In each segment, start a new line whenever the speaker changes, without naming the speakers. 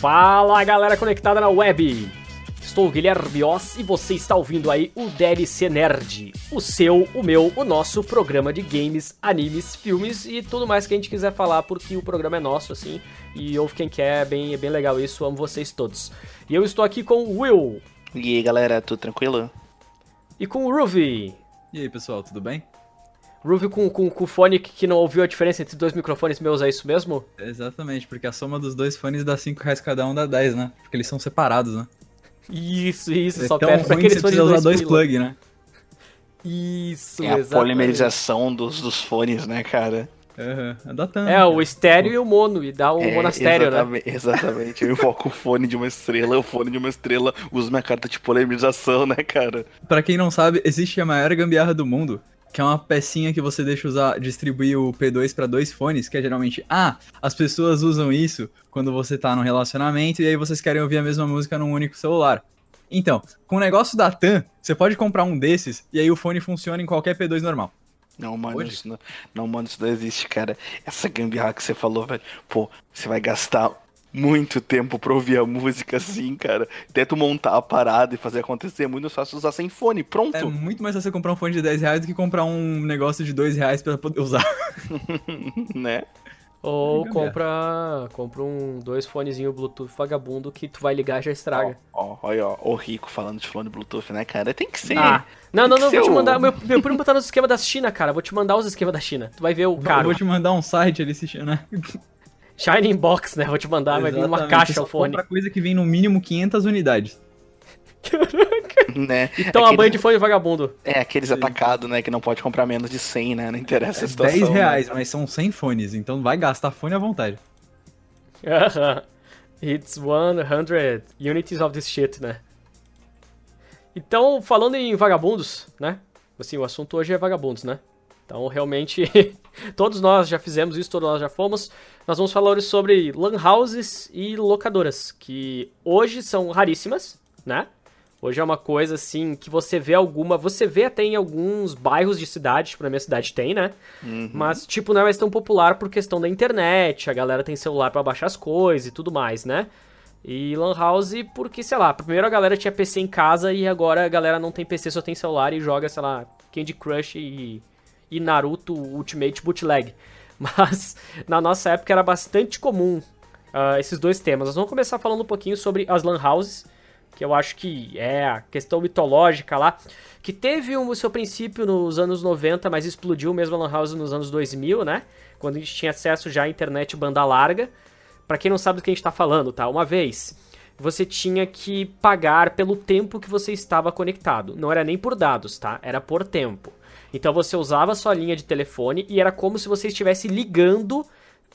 Fala galera conectada na web! Estou o Guilherme Oss e você está ouvindo aí o DLC Nerd, o seu, o meu, o nosso programa de games, animes, filmes e tudo mais que a gente quiser falar, porque o programa é nosso, assim, e ouve quem quer, é bem, é bem legal isso, amo vocês todos. E eu estou aqui com o Will.
E aí galera, tudo tranquilo?
E com o Ruby.
E aí pessoal, tudo bem?
Ruby com, com, com o fone que não ouviu a diferença entre dois microfones meus, é isso mesmo?
Exatamente, porque a soma dos dois fones dá 5 reais cada um, dá 10, né? Porque eles são separados, né?
Isso, isso,
é
só perde pra aqueles fones dois
dois plug, né?
Isso,
É a
exatamente.
polimerização dos, dos fones, né, cara?
Aham, dá tanto.
É, o estéreo e o mono, e dá o
é,
monastério, né?
exatamente, Exatamente. Eu invoco o fone de uma estrela, o fone de uma estrela usa minha carta de polimerização, né, cara?
Pra quem não sabe, existe a maior gambiarra do mundo, que é uma pecinha que você deixa usar, distribuir o P2 pra dois fones, que é geralmente, ah, as pessoas usam isso quando você tá num relacionamento e aí vocês querem ouvir a mesma música num único celular. Então, com o negócio da TAM, você pode comprar um desses e aí o fone funciona em qualquer P2 normal.
Não, mano,
Hoje?
isso não, não, mano, isso não existe, cara. Essa gambiarra que você falou, velho. Pô, você vai gastar muito tempo pra ouvir a música assim, cara. Até tu montar a parada e fazer acontecer, é muito fácil usar sem fone, pronto.
É muito mais fácil você comprar um fone de 10 reais do que comprar um negócio de 2 reais pra poder usar.
né?
Ou compra, compra um, dois fonezinhos Bluetooth vagabundo que tu vai ligar e já estraga.
Ó, ó, olha, ó, o rico falando de fone Bluetooth, né, cara? Tem que ser.
Ah, não, não, não, vou te
o-
mandar. Meu, meu primo tá nos esquemas da China, cara. Vou te mandar os esquemas da China. Tu vai ver o
Eu
caro.
vou te mandar um site ali se chama.
Shining Box, né? Vou te mandar, vai vir numa
Exatamente,
caixa o
só
fone.
compra coisa que vem no mínimo 500 unidades.
né?
Então a
Aqueles-
banha de fone vagabundo.
É, aqueles atacados, né, que não pode comprar menos de 100, né? Não interessa a
É
situação.
10
né?
reais, mas são 100 fones, então vai gastar fone à vontade.
Aham. It's 100 unities of this shit, né? Então, falando em vagabundos, né? Assim, o assunto hoje é vagabundos, né? Então, realmente, todos nós já fizemos isso, todos nós já fomos. Nós vamos falar hoje sobre lan houses e locadoras, que hoje são raríssimas, né? Hoje é uma coisa assim que você vê alguma, você vê até em alguns bairros de cidade, tipo na minha cidade tem, né? Mas tipo não é mais tão popular por questão da internet, a galera tem celular pra baixar as coisas e tudo mais, né? E Lan House porque, sei lá, primeiro a galera tinha PC em casa e agora a galera não tem PC, só tem celular e joga, sei lá, Candy Crush e, e Naruto Ultimate Bootleg. Mas na nossa época era bastante comum ah, esses dois temas. Nós vamos começar falando um pouquinho sobre as Lan Houses, que eu acho que é a questão mitológica lá, que teve o seu princípio nos anos 90, mas explodiu mesmo a Lan House nos anos 2000, né? Quando a gente tinha acesso já à internet banda larga. Pra quem não sabe do que a gente tá falando, tá? Uma vez, você tinha que pagar pelo tempo que você estava conectado. Não era nem por dados, tá? Era por tempo. Então você usava a sua linha de telefone e era como se você estivesse ligando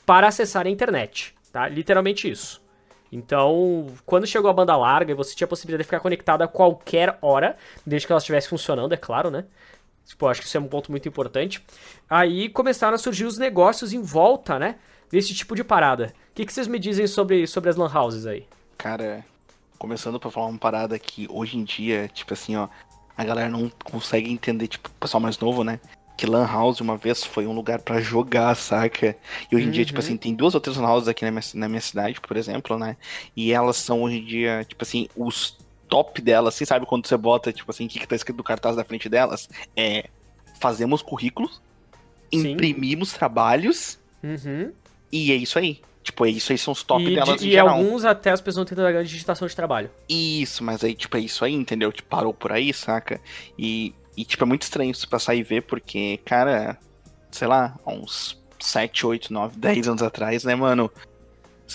para acessar a internet, tá? Literalmente isso. Então, quando chegou a banda larga você tinha a possibilidade de ficar conectado a qualquer hora, desde que ela estivesse funcionando, é claro, né? Tipo, acho que isso é um ponto muito importante. Aí começaram a surgir os negócios em volta, né? Desse tipo de parada. O que, que vocês me dizem sobre, sobre as lan houses aí?
Cara, começando pra falar uma parada que hoje em dia, tipo assim, ó, a galera não consegue entender, tipo, o pessoal mais novo, né? Que Lan House uma vez foi um lugar pra jogar, saca? E hoje em dia, tipo
Uhum.
assim, tem duas ou três Lan Houses aqui na minha, na minha cidade, por exemplo, né? E elas são hoje em dia, tipo assim, os top delas, assim, sabe? Quando você bota, tipo assim, o que, que tá escrito no cartaz da frente delas? É. Fazemos currículos,
Sim.
imprimimos trabalhos,
Uhum.
e é isso aí. Tipo, é isso aí, são os top
e
delas
de-
em
e
geral.
alguns até as pessoas têm grande digitação de trabalho.
Isso, mas aí, tipo, é isso aí, entendeu? Tipo, parou por aí, saca? E, e tipo, é muito estranho isso passar e ver, porque, cara, sei lá, uns 7, 8, 9, 10 anos atrás, né, mano?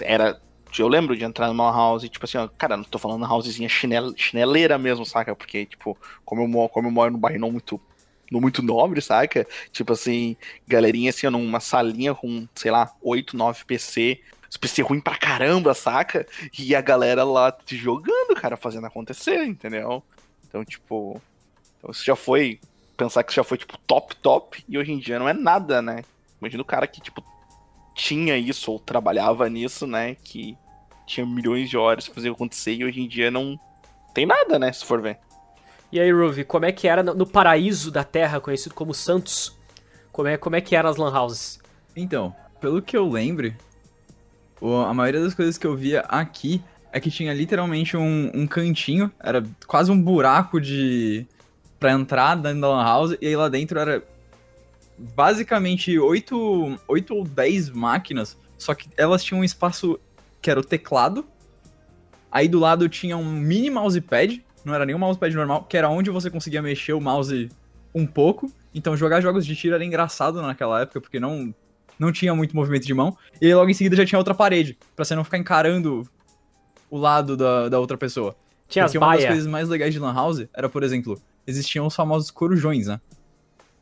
Era. Eu lembro de entrar numa house e, tipo assim, ó, cara, não tô falando housezinha chinel, chineleira mesmo, saca? Porque, tipo, como eu, moro, como eu moro num bairro não muito, muito nobre, saca? Tipo assim, galerinha assim, numa salinha com, sei lá, 8, 9 PC, os PC ruim pra caramba, saca? E a galera lá jogando, cara, fazendo acontecer, entendeu? Então, tipo. Então isso já foi. Pensar que isso já foi, tipo, top, top. E hoje em dia não é nada, né? Imagina o cara que, tipo, tinha isso ou trabalhava nisso, né? Que tinha milhões de horas pra fazer acontecer e hoje em dia não tem nada, né? Se for ver.
E aí, Ruby, como é que era no, paraíso da Terra, conhecido como Santos? Como é, como é que eram as lan houses?
Então, pelo que eu lembro, a maioria das coisas que eu via aqui é que tinha literalmente um, um cantinho, era quase um buraco de. pra entrar dentro da Lan House, e aí lá dentro era basicamente 8, 8 ou 10 máquinas, só que elas tinham um espaço que era o teclado, aí do lado tinha um mini mousepad, não era nem um mousepad normal, que era onde você conseguia mexer o mouse um pouco, então jogar jogos de tiro era engraçado naquela época, porque não, não tinha muito movimento de mão, e aí logo em seguida já tinha outra parede, pra você não ficar encarando o lado da, da outra pessoa.
Tinha as
Porque uma das coisas mais legais de Lan House era, por exemplo, existiam os famosos corujões, né?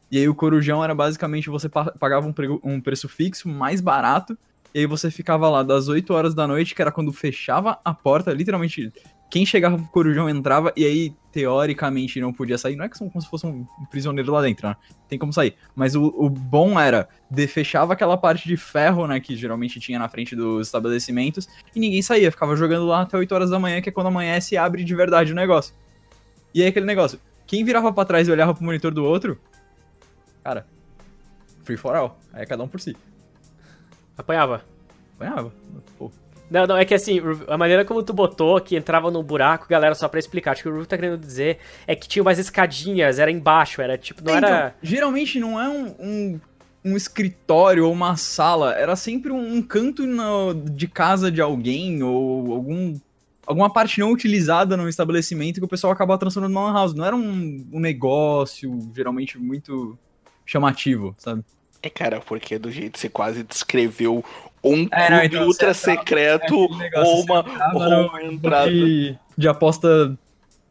E aí o corujão era basicamente você pa- pagava um, prego- um preço fixo mais barato, e aí você ficava lá das 8 horas da noite, que era quando fechava a porta, literalmente, quem chegava pro corujão entrava, e aí, teoricamente, não podia sair. Não é que são como se fosse um prisioneiro lá dentro, né? Tem como sair. Mas o, o bom era, de fechava aquela parte de ferro, né, que geralmente tinha na frente dos estabelecimentos, e ninguém saía, ficava jogando lá até 8 horas da manhã, que é quando amanhece e abre de verdade o negócio. E aí aquele negócio, quem virava pra trás e olhava pro monitor do outro, cara, free for all, aí é cada um por si.
Apanhava.
Apanhava. Pô,
Não, não, é que assim, a maneira como tu botou que entrava num buraco, galera, só pra explicar, acho que o Ruth tá querendo dizer é que tinha umas escadinhas, era embaixo, era tipo, não
então,
era.
geralmente não é um, um, um escritório ou uma sala, era sempre um, um canto no- de casa de alguém ou algum, alguma parte não utilizada no estabelecimento que o pessoal acaba transformando numa lan house. Não era um, um negócio geralmente muito chamativo, sabe?
É, cara, porque do jeito que você quase descreveu um
É, não, então,
ultra
entrava-
secreto
negócio,
ou
você
uma,
entrava
ou
no-
uma entrada.
De, de aposta.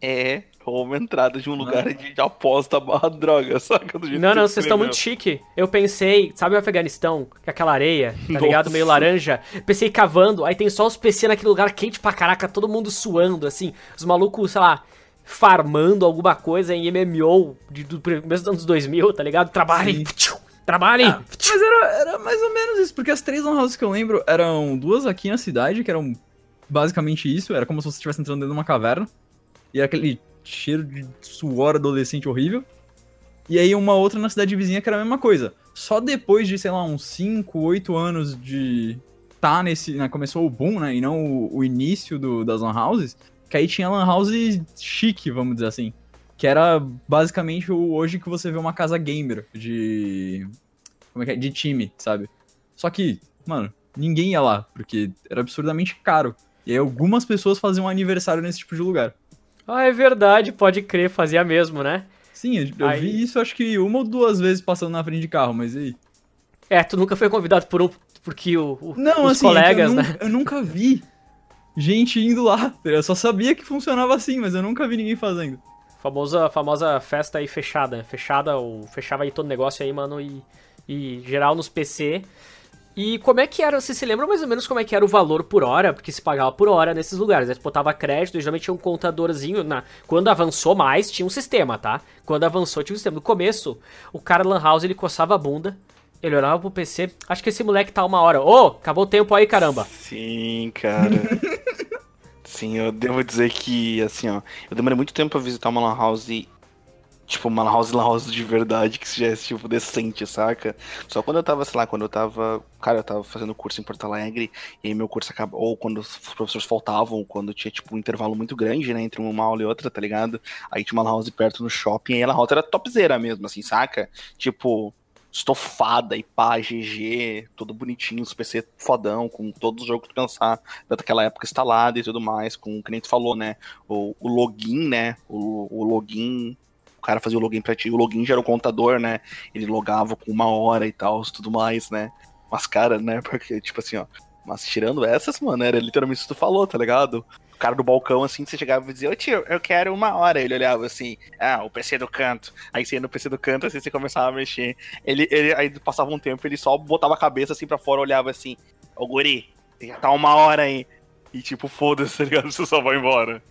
É, ou uma entrada de um lugar de, de aposta barra droga, saca? Do jeito
Não,
que
não,
você
vocês estão muito chique. Eu pensei, sabe o Afeganistão? Que é aquela areia, tá ligado?
Nossa.
Meio laranja. Pensei cavando, aí tem só os PC naquele lugar quente pra caraca, todo mundo suando, assim. Os malucos, sei lá, farmando alguma coisa em MMO de, do começo dos anos 2000, tá ligado? Trabalhem. trabalhem.
Ah, mas era, era mais ou menos isso, porque as três lan houses que eu lembro eram duas aqui na cidade, que eram basicamente isso, era como se você estivesse entrando dentro de uma caverna, e era aquele cheiro de suor adolescente horrível. E aí uma outra na cidade vizinha que era a mesma coisa. Só depois de, sei lá, uns 5, 8 anos de tá nesse, né, começou o boom, né, e não o, o início do, das lan houses, que aí tinha lan house chique, vamos dizer assim. Que era basicamente o hoje que você vê uma casa gamer de. Como é que é? De time, sabe? Só que, mano, ninguém ia lá, porque era absurdamente caro. E aí algumas pessoas faziam um aniversário nesse tipo de lugar.
Ah, é verdade, pode crer, fazia mesmo, né?
Sim, eu,
Aí-
vi isso acho que uma ou duas vezes passando na frente de carro, mas e aí?
É, tu nunca foi convidado por um. Porque o, o-
Não,
os
assim, é
colegas,
eu,
né?
eu nunca vi gente indo lá. Eu só sabia que funcionava assim, mas eu nunca vi ninguém fazendo.
Famosa, famosa festa aí fechada. Fechada, ou fechava aí todo negócio aí, mano, e, e geral nos PC. E como é que era, você se lembra mais ou menos como é que era o valor por hora? Porque se pagava por hora nesses lugares. Aí você botava crédito, e geralmente tinha um contadorzinho. Na... Quando avançou mais, tinha um sistema, tá? Quando avançou, tinha um sistema. No começo, o cara Lan House, ele coçava a bunda, ele olhava pro PC. Acho que esse moleque tá uma hora. Ô, acabou o tempo aí, caramba.
Sim, cara. Sim, eu devo dizer que, assim, ó, eu demorei muito tempo pra visitar uma lan house, tipo, uma lan house, lan house de verdade, que seja, tipo, decente, saca? Só quando eu tava, sei lá, quando eu tava, cara, eu tava fazendo curso em Porto Alegre, e aí meu curso acabou, ou quando os professores faltavam, quando tinha, tipo, um intervalo muito grande, né, entre uma aula e outra, tá ligado? Aí tinha uma lan house perto no shopping, e a lan house era topzera mesmo, assim, saca? Tipo, estofada e pá, GG, tudo bonitinho, os PC fodão, com todos os jogos que tu daquela época instalado e tudo mais, com o que nem tu falou, né? O, o login, né? O, o login. O cara fazia o login pra ti, o login já era o contador, né? Ele logava com uma hora e tal, tudo mais, né? Mas, cara, né? Porque, tipo assim, ó. Mas tirando essas, mano, era literalmente isso que tu falou, tá ligado? O cara do balcão, assim, você chegava e dizia, ô tio, eu quero uma hora. Ele olhava assim, ah, o PC do canto. Aí você ia no PC do canto, assim, você começava a mexer. Ele, ele aí passava um tempo, ele só botava a cabeça assim pra fora, olhava assim, ô guri, já tá uma hora aí. E tipo, foda-se, tá ligado? Você só vai embora.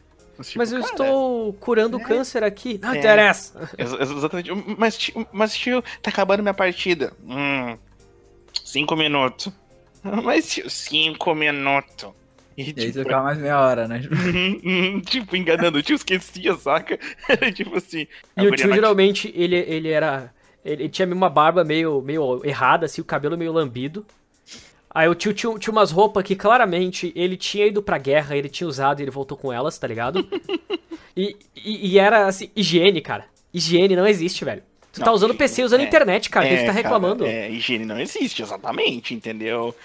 tipo,
Mas eu
cara,
estou curando
é.
câncer aqui. Não
É.
interessa.
ex- ex- Exatamente. Mas tio, mas, tio, tá acabando minha partida. Hum. Cinco minutos. Mas, tio, cinco minutos. E,
E aí
tipo,
você ficava mais meia hora, né?
tipo, enganando. O tio esquecia, saca? Era tipo assim.
E o tio geralmente, ele, ele era. Ele tinha uma barba meio, meio errada, assim, o cabelo meio lambido. Aí o tio tinha, tinha umas roupas que claramente ele tinha ido pra guerra, ele tinha usado e ele voltou com elas, tá ligado? e, e, e era assim, higiene, cara. Higiene não existe, velho. Tu tá
Não,
usando PC usando
é,
internet, cara. Que
É,
tu tá
cara,
reclamando?
é, higiene não existe, exatamente, entendeu?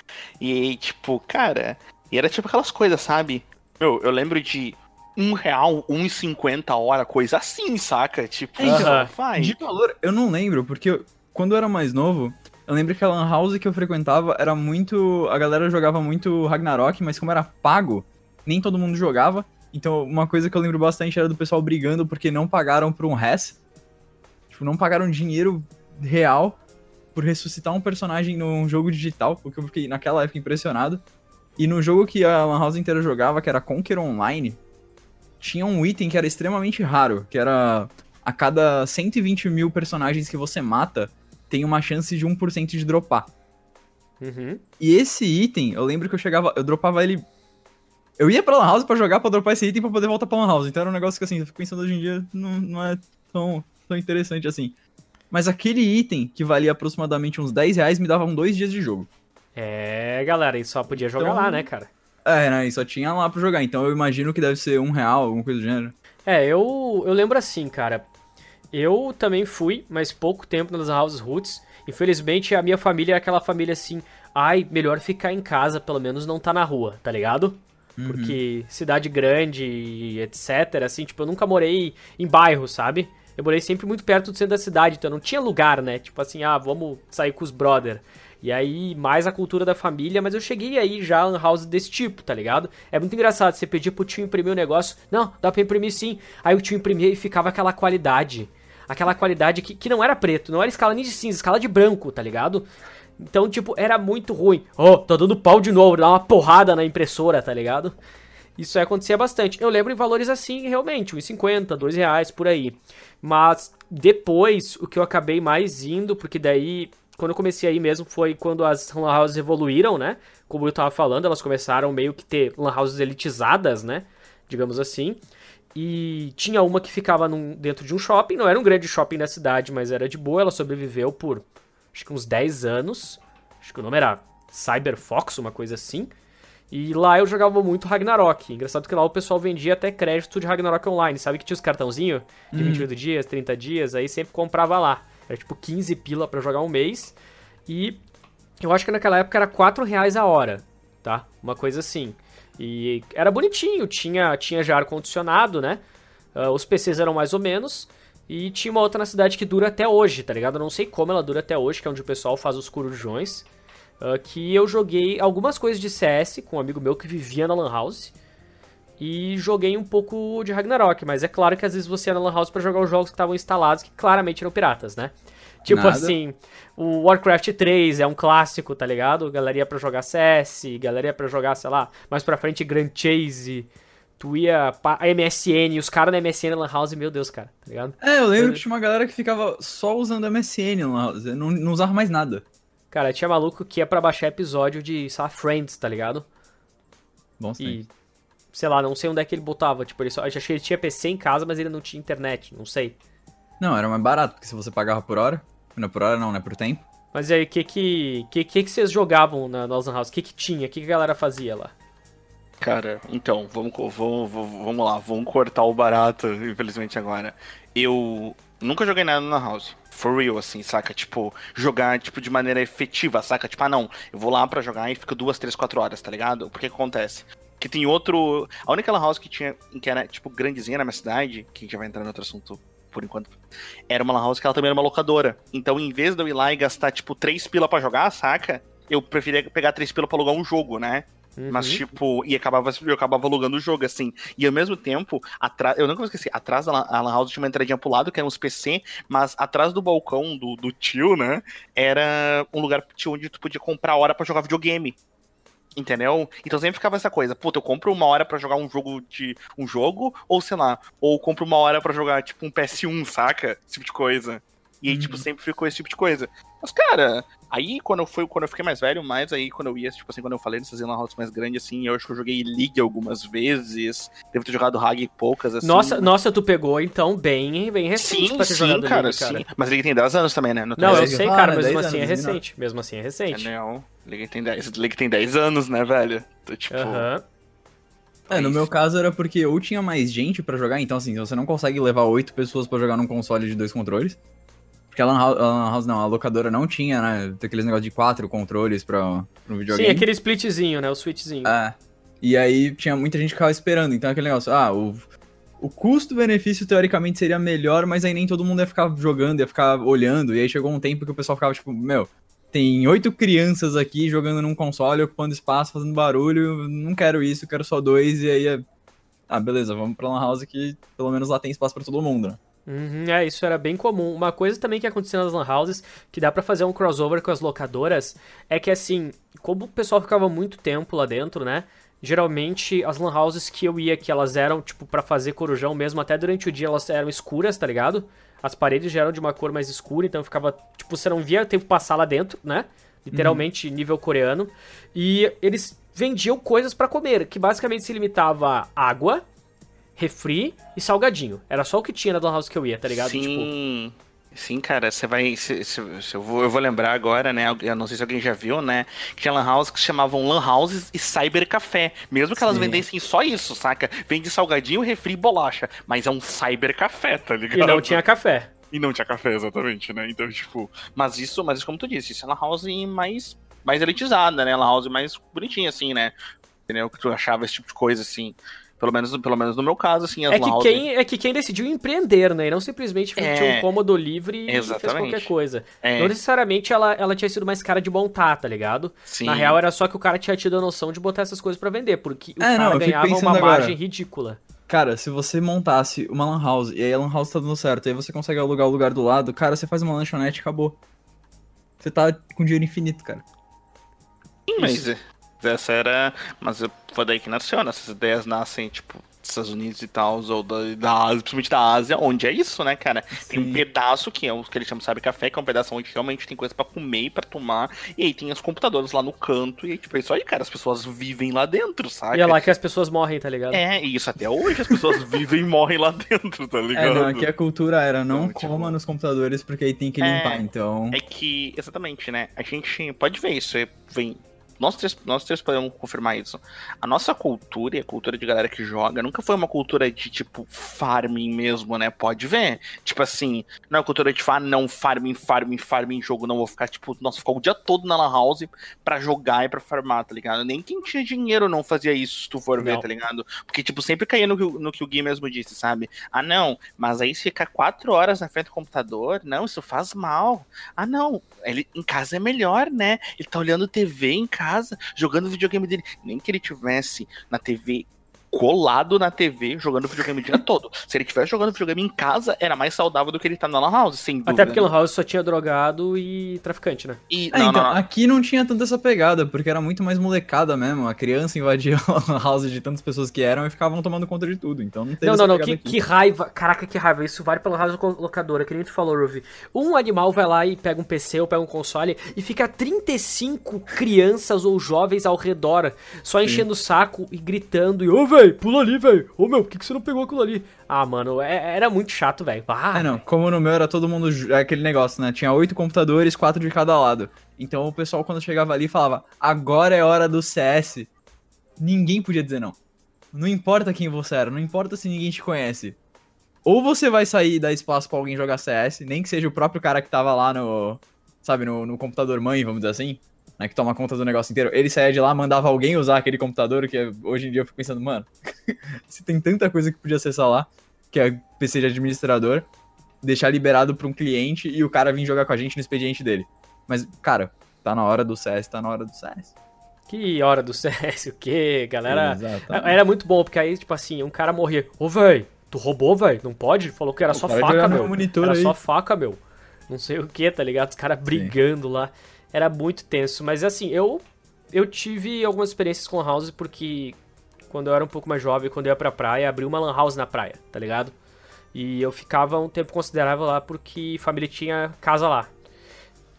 E, tipo, cara, e era tipo aquelas coisas, sabe? Meu, eu lembro de um real, um e cinquenta a hora, coisa assim, saca? Tipo,
Então,
só faz.
De valor, eu não lembro, porque eu- quando eu era mais novo, eu lembro que a Lan House que eu frequentava era muito. A galera jogava muito Ragnarok, mas como era pago, nem todo mundo jogava. Então, uma coisa que eu lembro bastante era do pessoal brigando porque não pagaram por um res. Tipo, não pagaram dinheiro real por ressuscitar um personagem num jogo digital, o que eu fiquei naquela época impressionado. E no jogo que a Lan House inteira jogava, que era Conquer Online, tinha um item que era extremamente raro, que era a cada 120 mil personagens que você mata, tem uma chance de 1% de dropar.
Uhum.
E esse item, eu lembro que eu chegava, eu dropava ele. Eu ia pra Lan House pra jogar, pra dropar esse item pra poder voltar pra Lan House. Então era um negócio que assim, eu fico pensando hoje em dia, não, não é tão, tão interessante assim. Mas aquele item, que valia aproximadamente uns 10 reais, me dava um dois dias de jogo.
É, galera, e só podia jogar
Então-
lá, né, cara?
É, né? E só tinha lá pra jogar. Então eu imagino que deve ser um real, alguma coisa do gênero.
É, eu, eu lembro assim, cara. Eu também fui, mas pouco tempo nas Houses Roots. Infelizmente, a minha família é aquela família assim. Ai, melhor ficar em casa, pelo menos não tá na rua, tá ligado? Porque cidade grande, e etc. Assim, tipo, eu nunca morei em bairro, sabe? Eu morei sempre muito perto do centro da cidade, então não tinha lugar, né? Tipo assim, ah, vamos sair com os brother. E aí, mais a cultura da família, mas eu cheguei aí já em house desse tipo, tá ligado? É muito engraçado, você pedir pro tio imprimir o negócio. Não, dá pra imprimir sim. Aí o tio imprimia e ficava aquela qualidade. Aquela qualidade que, que não era preto, não era escala nem de cinza, escala de branco, tá ligado? Então, tipo, era muito ruim. Oh, tá dando pau de novo, dá uma porrada na impressora, tá ligado? Isso acontecia bastante. Eu lembro em valores assim, realmente, uns 50, 2 reais, por aí. Mas depois, o que eu acabei mais indo, porque daí, quando eu comecei aí mesmo, foi quando as lan houses evoluíram, né? Como eu tava falando, elas começaram meio que ter lan houses elitizadas, né? Digamos assim. E tinha uma que ficava num, dentro de um shopping, não era um grande shopping da cidade, mas era de boa, ela sobreviveu por acho que uns 10 anos. Acho que o nome era Cyberfox, uma coisa assim. E lá eu jogava muito Ragnarok. Engraçado que lá o pessoal vendia até crédito de Ragnarok Online. Sabe que tinha os cartãozinho de 28 dias, 30 dias, aí sempre comprava lá. Era tipo 15 pila pra jogar um mês. E eu acho que naquela época era 4 reais a hora, tá? Uma coisa assim. E era bonitinho, tinha, tinha já ar-condicionado, né? Uh, os PCs eram mais ou menos. E tinha uma outra na cidade que dura até hoje, tá ligado? Eu não sei como ela dura até hoje, que é onde o pessoal faz os corujões. Uh, que eu joguei algumas coisas de CS com um amigo meu que vivia na Lan House. E joguei um pouco de Ragnarok, mas é claro que às vezes você ia na Lan House pra jogar os jogos que estavam instalados, que claramente eram piratas, né? Tipo
Nada.
assim, o Warcraft 3 é um clássico, tá ligado? Galera ia pra jogar CS, galera ia pra jogar, sei lá, mais pra frente Grand Chase. Tu ia pra a MSN, os caras da MSN na Lan House, meu Deus, cara, tá ligado?
É, eu lembro que tinha uma galera que ficava só usando MSN lá, não, não usava mais nada.
Cara, tinha maluco que ia pra baixar episódio de, sei lá, Friends, tá ligado?
Bom, sim.
E, sei lá, não sei onde é que ele botava. Tipo, ele só, eu achei que ele tinha PC em casa, mas ele não tinha internet, não sei.
Não, era mais barato, porque se você pagava por hora. Não é por hora, não, né? Por tempo.
Mas aí, o que que, que que que vocês jogavam na Lan House? O que que tinha? O que que a galera fazia lá?
Cara, então, vamos, vamos, vamos lá, vamos cortar o barato, infelizmente agora. Eu nunca joguei nada na house. For real, assim, saca? Tipo, jogar, tipo, de maneira efetiva, saca? Tipo, ah, não, eu vou lá pra jogar e fico duas, três, quatro horas, tá ligado? Porque que acontece? Que tem outro... A única lan house que tinha, que era, tipo, grandezinha na minha cidade, que a gente já vai entrar no outro assunto por enquanto, era uma lan house que ela também era uma locadora. Então, em vez de eu ir lá e gastar, tipo, três pila pra jogar, saca? Eu preferia pegar três pila pra alugar um jogo, né? Mas,
Uhum.
tipo, e acabava, eu acabava alugando o jogo, assim. E ao mesmo tempo, atrás, eu nunca vou esquecer, atrás da Lan- House tinha uma entradinha pro lado, que era uns PC, mas atrás do balcão do, do tio, né, era um lugar onde tu podia comprar hora pra jogar videogame. Entendeu? Então sempre ficava essa coisa, puta, eu compro uma hora pra jogar um jogo de. um jogo, ou sei lá, ou compro uma hora pra jogar, tipo, um PS1, saca? Esse tipo de coisa. E aí, tipo, sempre ficou esse tipo de coisa. Mas, cara, aí quando eu fui, quando eu fiquei mais velho, mais aí quando eu ia, tipo assim, quando eu falei nessas lan houses mais grandes, assim, eu acho que eu joguei League algumas vezes. Devo ter jogado Hag poucas, assim.
Nossa, nossa, tu pegou então bem, bem recente
sim,
pra ter
sim,
jogado
cara,
League, cara.
sim. Mas League tem 10 anos também, né? Não, tem
Não, eu sei,
Ah,
cara,
né,
mesmo
10
assim é recente. Mesmo assim é recente.
É, não. League tem 10, League tem 10 anos, né, velho? Então, tipo.
Aham.
É, no meu caso era porque ou tinha mais gente pra jogar, então assim, você não consegue levar oito pessoas pra jogar num console de dois controles. Porque a Lan House, a House não, a locadora não tinha, né? Tem aqueles negócios de quatro controles pra, pra um videogame.
Sim, aquele splitzinho, né? O switchzinho.
É. E aí tinha muita gente que ficava esperando. Então aquele negócio, ah, o, o custo-benefício teoricamente seria melhor, mas aí nem todo mundo ia ficar jogando, ia ficar olhando. E aí chegou um tempo que o pessoal ficava tipo, meu, tem oito crianças aqui jogando num console, ocupando espaço, fazendo barulho. Não quero isso, quero só dois. E aí é. Ah, beleza, vamos pra Lan House que pelo menos lá tem espaço pra todo mundo, né?
Uhum, é, isso era bem comum. Uma coisa também que acontecia nas lan houses, que dá pra fazer um crossover com as locadoras, é que assim, como o pessoal ficava muito tempo lá dentro, né? Geralmente as lan houses que eu ia, que elas eram, tipo, pra fazer corujão mesmo, até durante o dia elas eram escuras, tá ligado? As paredes já eram de uma cor mais escura, então ficava, tipo, você não via tempo passar lá dentro, né? Literalmente nível coreano. E eles vendiam coisas pra comer, que basicamente se limitava a água, refri e salgadinho. Era só o que tinha na lan house que eu ia, tá ligado? Tipo,
Sim. Sim, cara, você vai. se- se- se eu, vou, eu vou lembrar agora, né? Eu não sei se alguém já viu, né? Que tinha lan houses que chamavam lan houses e cyber café. Mesmo que elas
Sim.
vendessem só isso, saca? Vende salgadinho, refri e bolacha. Mas é um cyber café, tá ligado?
e não tinha café.
E não tinha café, exatamente, né? Então, tipo. Mas isso, mas isso, como tu disse, isso é lan house mais, mais elitizada, né? Lan house mais bonitinha, assim, né? Entendeu? Que tu achava esse tipo de coisa, assim. Pelo menos, pelo menos no meu caso, assim, as
É que, quem, é que quem decidiu empreender, né? E não simplesmente
É.
tinha um cômodo livre e fez
Exatamente.
qualquer coisa.
É,
Não necessariamente ela, ela tinha sido mais cara de montar, tá ligado?
sim.
Na real, era só que o cara tinha tido a noção de botar essas coisas pra vender, porque o
É,
cara
não,
ganhava uma
agora.
margem ridícula.
Cara, se você montasse uma lan house e aí a lan house tá dando certo, e aí você consegue alugar o lugar do lado, cara, você faz uma lanchonete e acabou. Você tá com dinheiro infinito, cara.
Sim, mas é, essa era. Mas foi daí que nasceu, né? Essas ideias nascem, tipo, dos Estados Unidos e tal, ou da, da Ásia, principalmente da Ásia, onde é isso, né, cara? Tem um
Sim.
pedaço que é o que eles chamam de sabe café, que é um pedaço onde realmente tem coisa pra comer e pra tomar. E aí tem os computadores lá no canto, e aí, tipo, é isso aí, cara. As pessoas vivem lá dentro, sabe?
E é lá que as pessoas morrem, tá ligado?
É, e isso até hoje as pessoas vivem e morrem lá dentro, tá ligado?
É, não, aqui a cultura era não
Então, tipo-
coma nos computadores porque aí tem que
É.
limpar, então.
É que, exatamente, né? A gente pode ver isso. é- Vem. Nós três, nós três podemos confirmar isso. A nossa cultura e a cultura de galera que joga nunca foi uma cultura de, tipo, farming mesmo, né? Pode ver. Tipo assim, não é uma cultura de, tipo, ah, não, farming, farming, farming, jogo. Não, vou ficar, tipo, nossa, ficar o dia todo na Lan House pra jogar e pra farmar, tá ligado? Nem quem tinha dinheiro não fazia isso, se tu for ver,
Não.
tá ligado? Porque, tipo, sempre caía no, que- no que o Gui mesmo disse, sabe? Ah, não, mas aí se ficar quatro horas na frente do computador, não, isso faz mal. Ah, não, ele em casa é melhor, né? Ele tá olhando TV em casa, jogando o videogame dele. Nem que ele tivesse na TV colado na TV, jogando videogame o dia todo. Se ele tivesse jogando videogame em casa, era mais saudável do que ele tá na Lan House, sem dúvida.
Até porque Lan House só tinha drogado e traficante, né?
E,
É,
não,
então,
não, não.
aqui não tinha tanta essa pegada, porque era muito mais molecada mesmo. A criança invadia a lan house de tantas pessoas que eram e ficavam tomando conta de tudo. Então não teve
Não,
essa
não, não,
pegada
que, que raiva. Caraca, que raiva. Isso vale pela House locadora, que nem tu falou, Ruby. Um animal vai lá e pega um PC ou pega um console e fica 35 crianças ou jovens ao redor, só enchendo o saco e gritando. E, ô, velho, pula ali, velho. Ô, meu, por que, que você não pegou aquilo ali? Ah, mano, é- era muito chato, velho. Ah,
É, não. Como no meu era todo mundo. é aquele negócio, né? Tinha oito computadores, quatro de cada lado. Então o pessoal, quando chegava ali, falava: agora é hora do CS. Ninguém podia dizer não. Não importa quem você era, não importa se ninguém te conhece. Ou você vai sair e dar espaço pra alguém jogar CS, nem que seja o próprio cara que tava lá no. Sabe, no, no computador mãe, vamos dizer assim. Né, que toma conta do negócio inteiro. Ele saía de lá, mandava alguém usar aquele computador, que hoje em dia eu fico pensando, mano, se tem tanta coisa que podia acessar lá, que é PC de administrador, deixar liberado pra um cliente e o cara vir jogar com a gente no expediente dele. Mas, cara, tá na hora do CS, tá na hora do CS.
Que hora do CS, o quê, galera?
Exatamente.
Era muito bom, porque aí, tipo assim, um cara morria. Ô, velho, tu roubou, velho? Não pode? Falou que era só faca, meu.
monitor
Era
aí.
só faca, meu. Não sei o que, tá ligado? Os caras brigando lá. Era muito tenso. Mas assim, eu eu tive algumas experiências com house porque quando eu era um pouco mais jovem, quando eu ia pra praia, abri uma lan house na praia, tá ligado? E eu ficava um tempo considerável lá porque família tinha casa lá.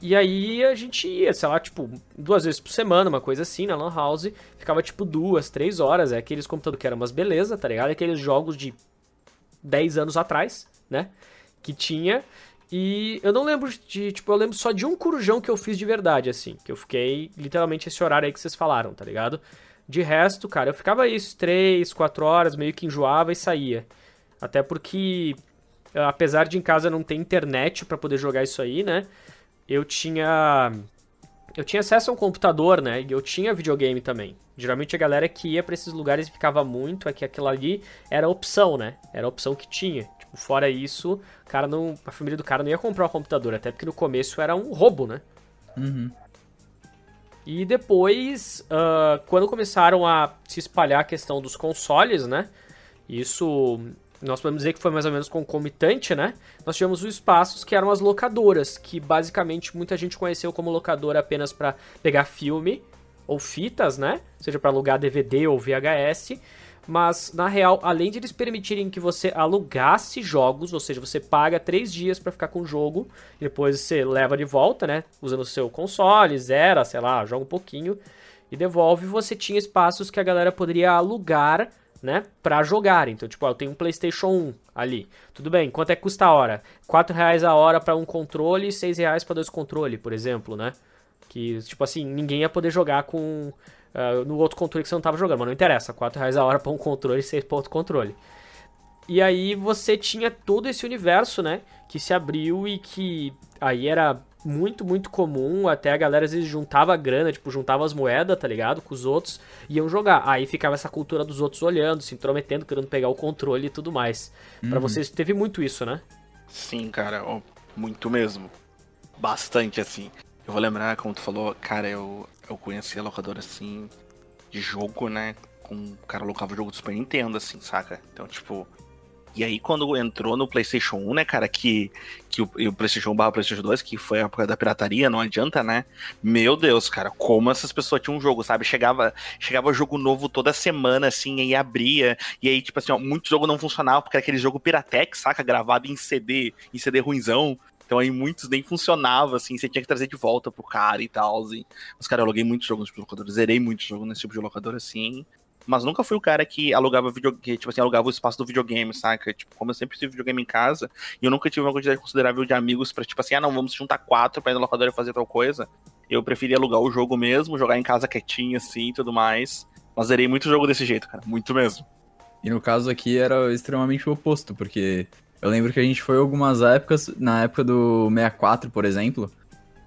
E aí a gente ia, sei lá, tipo, duas vezes por semana, uma coisa assim, na Lan House. Ficava tipo duas, três horas. É aqueles computadores que eram umas beleza, tá ligado? Aqueles jogos de 10 anos atrás, né? Que tinha. E eu não lembro de, tipo, eu lembro só de um corujão que eu fiz de verdade, assim. Que eu fiquei literalmente esse horário aí que vocês falaram, tá ligado? De resto, cara, eu ficava isso, três, quatro horas, meio que enjoava e saía. Até porque, apesar de em casa não ter internet para poder jogar isso aí, né? Eu tinha. Eu tinha acesso a um computador, né? E eu tinha videogame também. Geralmente a galera que ia para esses lugares e ficava muito, é que aquilo ali era opção, né? Era a opção que tinha. Tipo, fora isso, cara não, a família do cara não ia comprar um computador, até porque no começo era um roubo, né?
Uhum.
E depois, uh, quando começaram a se espalhar a questão dos consoles, né? Isso nós podemos dizer que foi mais ou menos concomitante, né? Nós tivemos os espaços que eram as locadoras, que basicamente muita gente conheceu como locadora apenas para pegar filme ou fitas, né? Seja para alugar DVD ou VHS. Mas, na real, além de eles permitirem que você alugasse jogos, ou seja, você paga três dias para ficar com o jogo, e depois você leva de volta, né? Usando o seu console, zera, sei lá, joga um pouquinho e devolve. Você tinha espaços que a galera poderia alugar, né? Pra jogar. Então, tipo, eu tenho um PlayStation 1 ali. Tudo bem, quanto é que custa a hora? 4 reais a hora para um controle e 6 reais para dois controles, por exemplo, né? Que, tipo assim, ninguém ia poder jogar com Uh, no outro controle que você não estava jogando, mas não interessa, 4 reais a hora para um controle e 6 para outro controle. E aí você tinha todo esse universo, né, que se abriu e que aí era muito, muito comum, até a galera às vezes juntava grana, tipo, juntava as moedas, tá ligado, com os outros, e iam jogar. Aí ficava essa cultura dos outros olhando, se intrometendo, querendo pegar o controle e tudo mais. Uhum. Para vocês teve muito isso, né?
Sim, cara, muito mesmo. Bastante, assim. Eu vou lembrar, como tu falou, cara, eu, eu conheci a locadora assim, de jogo, né? Com o cara alocava o jogo do Super Nintendo, assim, saca? Então, tipo. E aí, quando entrou no PlayStation 1, né, cara, que, que o, o PlayStation 1 barra PlayStation 2, que foi a época da pirataria, não adianta, né? Meu Deus, cara, como essas pessoas tinham um jogo, sabe? Chegava, chegava jogo novo toda semana, assim, e aí abria, e aí, tipo assim, ó, muito jogo não funcionava, porque era aquele jogo Piratec, saca? Gravado em CD, em CD ruimzão. Então aí muitos nem funcionava, assim, você tinha que trazer de volta pro cara e tal. Assim. Mas, cara, eu aluguei muitos jogos nesse tipo de locador, zerei muitos jogos nesse tipo de locador, assim. Mas nunca fui o cara que alugava videogame, tipo assim, alugava o espaço do videogame, saca? Tipo, como eu sempre tive videogame em casa, e eu nunca tive uma quantidade considerável de amigos pra, tipo assim, ah, não, vamos juntar quatro pra ir no locador e fazer tal coisa. Eu preferia alugar o jogo mesmo, jogar em casa quietinho, assim, e tudo mais. Mas zerei muito jogo desse jeito, cara, muito mesmo.
E no caso aqui era extremamente o oposto, porque eu lembro que a gente foi algumas épocas, na época do 64, por exemplo.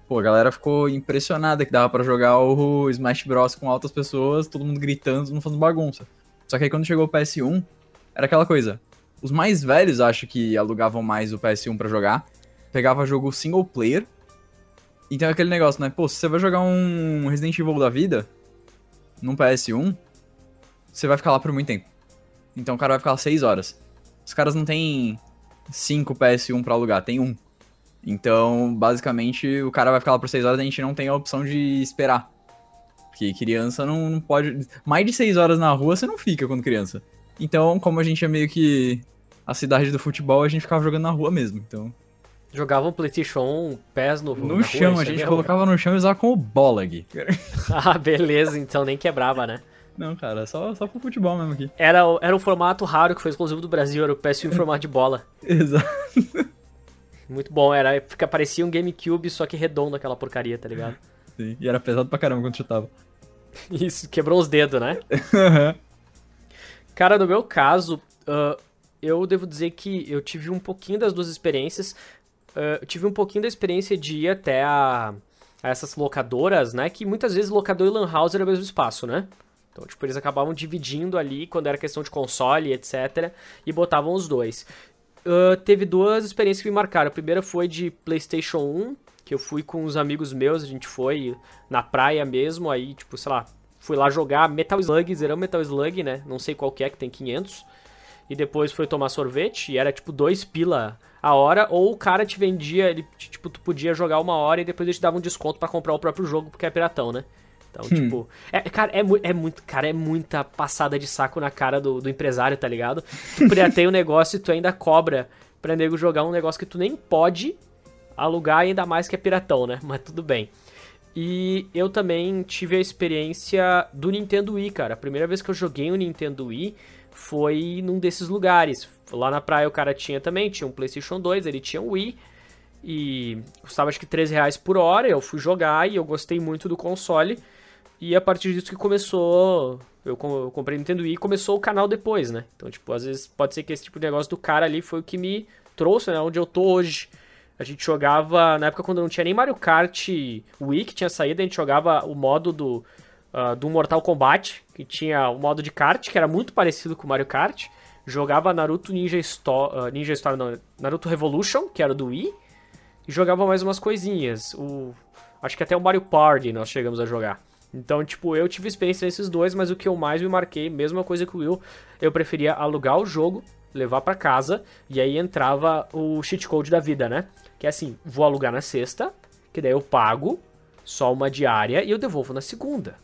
Pô, a galera ficou impressionada que dava para jogar o Smash Bros com altas pessoas, todo mundo gritando, todo mundo fazendo bagunça. Só que aí quando chegou o PS1, era aquela coisa. Os mais velhos acho que alugavam mais o PS1 para jogar. Pegava jogo single player. Então é aquele negócio, né? Pô, se você vai jogar um Resident Evil da vida num PS1, você vai ficar lá por muito tempo. Então o cara vai ficar lá 6 horas. Os caras não têm 5 PS1 para alugar, tem um. Então, basicamente, o cara vai ficar lá por 6 horas e a gente não tem a opção de esperar. Porque criança não, não pode. Mais de 6 horas na rua você não fica quando criança. Então, como a gente é meio que a cidade do futebol, a gente ficava jogando na rua mesmo. Então.
Jogavam um PlayStation pés no
No chão, rua, a gente colocava no chão e usava como bola aqui.
ah, beleza, então nem quebrava, né?
Não, cara, só, só pro futebol mesmo aqui.
Era, era um formato raro que foi exclusivo do Brasil, era o PS1 em formato de bola.
Exato.
Muito bom, era, parecia um GameCube, só que redondo aquela porcaria, tá ligado?
Sim, e era pesado pra caramba quando chutava.
Isso, quebrou os dedos, né? Cara, no meu caso, uh, eu devo dizer que eu tive um pouquinho das duas experiências. Uh, eu tive um pouquinho da experiência de ir até a, a essas locadoras, né? Que muitas vezes locador e lan house era o mesmo espaço, né? Então, tipo, eles acabavam dividindo ali quando era questão de console, etc. E botavam os dois. Uh, teve duas experiências que me marcaram. A primeira foi de PlayStation 1, que eu fui com uns amigos meus, a gente foi na praia mesmo, aí, tipo, sei lá, fui lá jogar Metal Slug, zeramos Metal Slug, né? Não sei qual que é, que tem 500. E depois foi tomar sorvete, e era tipo dois pila a hora, ou o cara te vendia, ele, tipo, tu podia jogar uma hora e depois ele te dava um desconto para comprar o próprio jogo, porque é piratão, né? Então, tipo, é, cara, é, é muito, cara, é muita passada de saco na cara do, do empresário, tá ligado? Tu pirateia o negócio e tu ainda cobra pra nego jogar um negócio que tu nem pode alugar, ainda mais que é piratão, né? Mas tudo bem. E eu também tive a experiência do Nintendo Wii, cara. A primeira vez que eu joguei o Nintendo Wii foi num desses lugares. Lá na praia o cara tinha também, tinha um PlayStation 2, ele tinha um Wii. E custava acho que 13 reais por hora. Eu fui jogar e eu gostei muito do console. E a partir disso que começou. Eu com- eu comprei Nintendo Wii e começou o canal depois, né? Então, tipo, às vezes pode ser que esse tipo de negócio do cara ali foi o que me trouxe, né? Onde eu tô hoje. A gente jogava, na época quando não tinha nem Mario Kart Wii que tinha saído, a gente jogava o modo do, ah, do Mortal Kombat, que tinha o modo de kart, que era muito parecido com o Mario Kart. Jogava Naruto Ninja Storm, Ninja Storm não, Naruto Revolution, que era do Wii. E jogava mais umas coisinhas. O, acho que até o Mario Party nós chegamos a jogar. Então, tipo, eu tive experiência nesses dois, mas o que eu mais me marquei, mesma coisa que o Will, eu preferia alugar o jogo, levar pra casa, e aí entrava o cheat code da vida, né? Que é assim, vou alugar na sexta, que daí eu pago só uma diária e eu devolvo na segunda.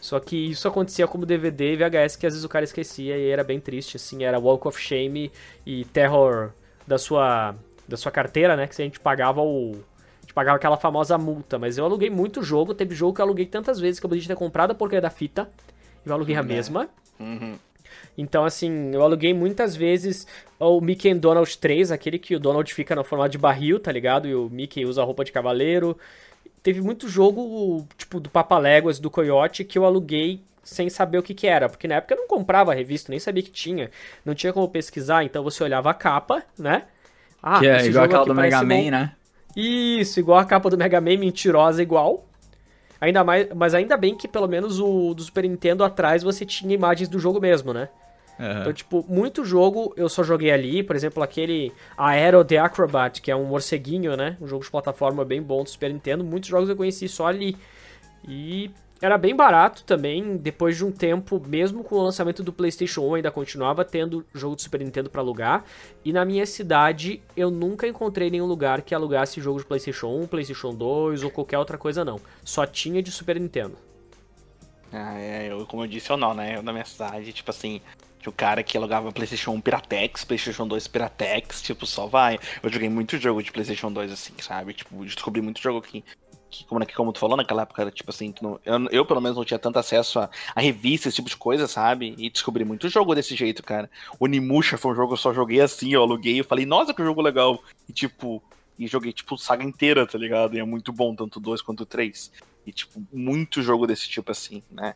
Só que isso acontecia como DVD e VHS, que às vezes o cara esquecia e era bem triste, assim, era Walk of Shame e terror da sua da sua carteira, né, que a gente pagava o gente pagava aquela famosa multa, mas eu aluguei muito jogo, teve jogo que eu aluguei tantas vezes que eu podia ter comprado a porcaria da fita, e eu aluguei a
É.
mesma.
Uhum.
Então, assim, eu aluguei muitas vezes o Mickey and Donald 3, aquele que o Donald fica no formato de barril, tá ligado? E o Mickey usa roupa de cavaleiro. Teve muito jogo, tipo, do Papaléguas, do Coyote, que eu aluguei sem saber o que que era. Porque na época eu não comprava a revista, nem sabia que tinha. Não tinha como pesquisar, então você olhava a capa, né? Ah,
que é
esse
igual
jogo
aquela
aqui
do Mega
parece bom.
Man, né?
Isso, igual a capa do Mega Man, mentirosa igual. Ainda mais, mas ainda bem que pelo menos o do Super Nintendo atrás você tinha imagens do jogo mesmo, né?
Aham.
Então, tipo, muito jogo eu só joguei ali, por exemplo, aquele Aero the Acrobat, que é um morceguinho, né? Um jogo de plataforma bem bom do Super Nintendo. Muitos jogos eu conheci só ali. E era bem barato também, depois de um tempo, mesmo com o lançamento do PlayStation 1, ainda continuava tendo jogo do Super Nintendo pra alugar. E na minha cidade, eu nunca encontrei nenhum lugar que alugasse jogo de PlayStation 1, PlayStation 2 ou qualquer outra coisa, não. Só tinha de Super Nintendo.
Ah, é, eu, como eu disse ou não, né? Eu na minha cidade, tipo assim, tinha o cara que alugava PlayStation 1 Piratex, PlayStation 2 Piratex, tipo, só vai. Eu joguei muito jogo de PlayStation 2, assim, sabe? Tipo, descobri muito jogo que. Que, como, que, como tu falou naquela época, era, tipo assim, não- eu, eu pelo menos não tinha tanto acesso a, a revista, esse tipo de coisa, sabe? E descobri muito jogo desse jeito, cara. O foi um jogo que eu só joguei assim, eu aluguei, eu falei, nossa, que jogo legal. E tipo, e joguei, tipo, saga inteira, tá ligado? E é muito bom, tanto 2 quanto 3. E, tipo, muito jogo desse tipo assim, né?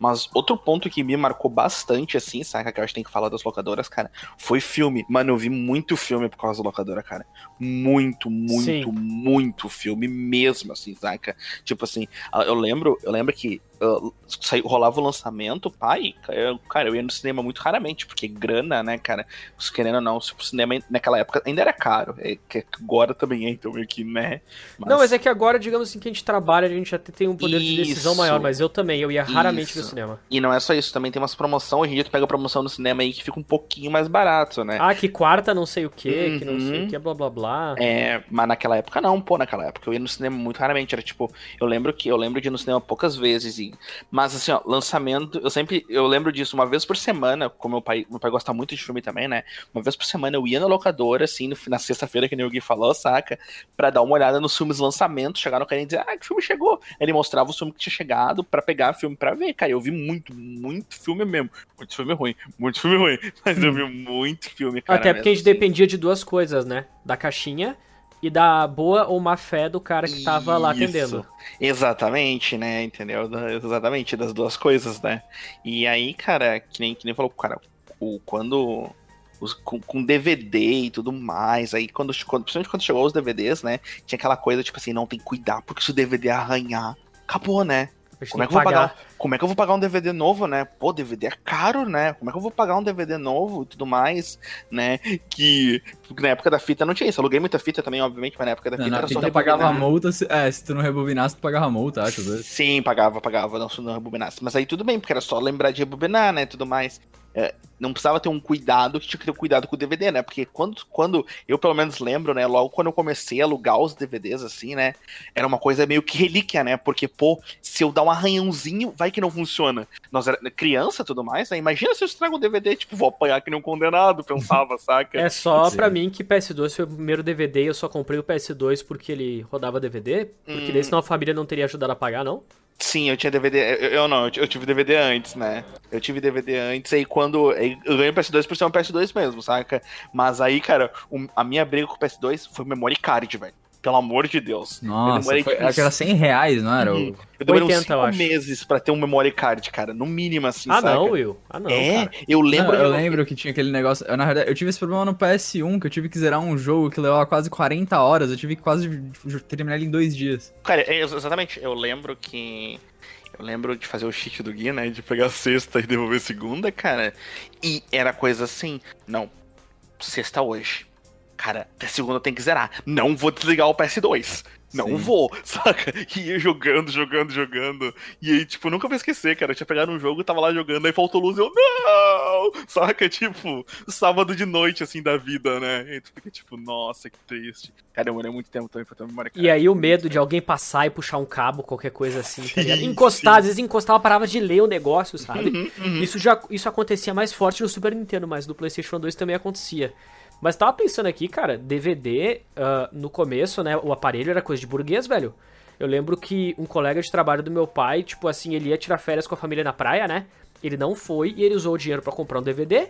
Mas outro ponto que me marcou bastante, assim, saca? Que eu acho que tem que falar das locadoras, cara, foi filme. Mano, eu vi muito filme por causa da locadora, cara. Muito, muito,
Sim.
muito filme mesmo, assim, saca? Tipo assim, eu lembro, eu lembro que ah, saiu- rolava o lançamento, pai, eu- cara, eu ia no cinema muito raramente, porque grana, né, cara? Os Querendo ou não, o cinema naquela época ainda era caro. É, que agora também é, então meio que, né?
Não, mas é que agora, digamos assim, que a gente trabalha, a gente até tem um poder de decisão
Isso.
maior, mas eu também, eu ia raramente no
Isso.
cinema.
E não é só isso, também tem umas promoções. Hoje em dia tu pega promoção no cinema aí que fica um pouquinho mais barato, né?
Ah, que quarta não sei o que, que não sei
Uhum.
o que, blá blá blá.
É, mas naquela época não, pô, naquela época eu ia no cinema muito raramente, era tipo, eu lembro que eu lembro de ir no cinema poucas vezes e mas assim, ó, lançamento, eu sempre eu lembro disso uma vez por semana, como meu pai, meu pai gosta muito de filme também, né? Uma vez por semana eu ia na locadora assim, no- na sexta-feira que nem o Gui falou, saca? Pra dar uma olhada nos filmes lançamento, chegar no cara e dizer: "Ah, que filme chegou?". Ele mostrava o filme que tinha chegado pra pegar filme pra ver, cara. Eu vi muito, muito filme mesmo. Muito filme ruim, muito filme ruim, mas eu vi muito filme, cara.
Até porque a gente
mesmo,
dependia de duas coisas, né? Da caixinha e da boa ou má fé do cara que tava lá
Isso.
atendendo.
Exatamente, né? Entendeu? Exatamente, das duas coisas, né? E aí, cara, que nem, que nem falou, cara, o, quando. Os, com, com DVD e tudo mais, aí quando, quando. Principalmente quando chegou os DVDs, né? Tinha aquela coisa, tipo assim, não tem que cuidar, porque se o DVD arranhar, acabou, né?
A
Como é, que eu vou
pagar.
pagar, como é que eu vou pagar um DVD novo, né? Pô, DVD é caro, né? Como é que eu vou pagar um DVD novo e tudo mais, né? Que, na época da fita não tinha isso. Aluguei muita fita também, obviamente, mas na época da
Não,
fita
na
era só
fita pagava
rebobinar.
multa, se, é, se tu não rebobinasse, tu pagava multa, acho.
Sim, pagava, pagava, não, se não rebobinasse. Mas aí tudo bem, porque era só lembrar de rebobinar, né, tudo mais. É, não precisava ter um cuidado que tinha que ter um cuidado com o DVD, né? Porque quando, quando eu pelo menos lembro, né? Logo quando eu comecei a alugar os DVDs, assim, né? Era uma coisa meio que relíquia, né? Porque, pô, se eu dar um arranhãozinho, vai que não funciona. Nós era criança e tudo mais, né? Imagina se eu estrago o DVD, tipo, vou apanhar que nem um condenado, pensava, saca?
É só pra mim que PS2 foi o primeiro DVD e eu só comprei o PS2 porque ele rodava DVD. Porque
Hum.
daí senão a família não teria ajudado a pagar, não?
Sim, eu tinha DVD. Eu, eu não, eu, tive DVD antes, né? Eu tive DVD antes, aí quando. Eu ganhei o PS2 por ser um PS2 mesmo, saca? Mas aí, cara, a minha briga com o PS2 foi memory card, velho. Pelo amor de Deus. eu
Nossa,
demorei,
foi,
tipo,
acho que era 100 reais, não era?
Uhum. eu demorei
80,
uns
eu
5
acho.
meses pra ter um memory card, cara. No mínimo, assim,
ah,
saca?
não, Will. Ah, não.
é,
cara.
eu lembro.
Não, eu
de-
lembro que tinha aquele negócio. Eu, na verdade, eu tive esse problema no PS1, que eu tive que zerar um jogo que levava quase 40 horas. Eu tive que quase terminar ele em dois dias.
Cara, é, ex- exatamente. Eu lembro que. Eu lembro de fazer o cheat do Gui, né? De pegar a sexta e devolver a segunda, cara. E era coisa assim. Não, sexta hoje. Cara, até segunda eu tenho que zerar. Não vou desligar o PS2. Não
Sim.
vou, saca? E ia jogando, jogando, jogando. E aí, tipo, nunca vou esquecer, cara. Eu tinha pegado um jogo, tava lá jogando, aí faltou luz e eu, não! Saca? Tipo, sábado de noite, assim, da vida, né? E tu fica tipo, nossa, que triste. Cara, demorei muito tempo também pra ter uma memória.
E aí o medo de alguém passar e puxar um cabo, qualquer coisa assim, tá?
Sim,
Encostar,
sim.
às vezes encostava, parava de ler o negócio, sabe?
Uhum, uhum.
Isso já isso acontecia mais forte no Super Nintendo, mas no PlayStation 2 também acontecia. Mas tava pensando aqui, cara, DVD, ah, no começo, né, o aparelho era coisa de burguês, velho. Eu lembro que um colega de trabalho do meu pai, tipo assim, ele ia tirar férias com a família na praia, né? Ele não foi e ele usou o dinheiro pra comprar um DVD.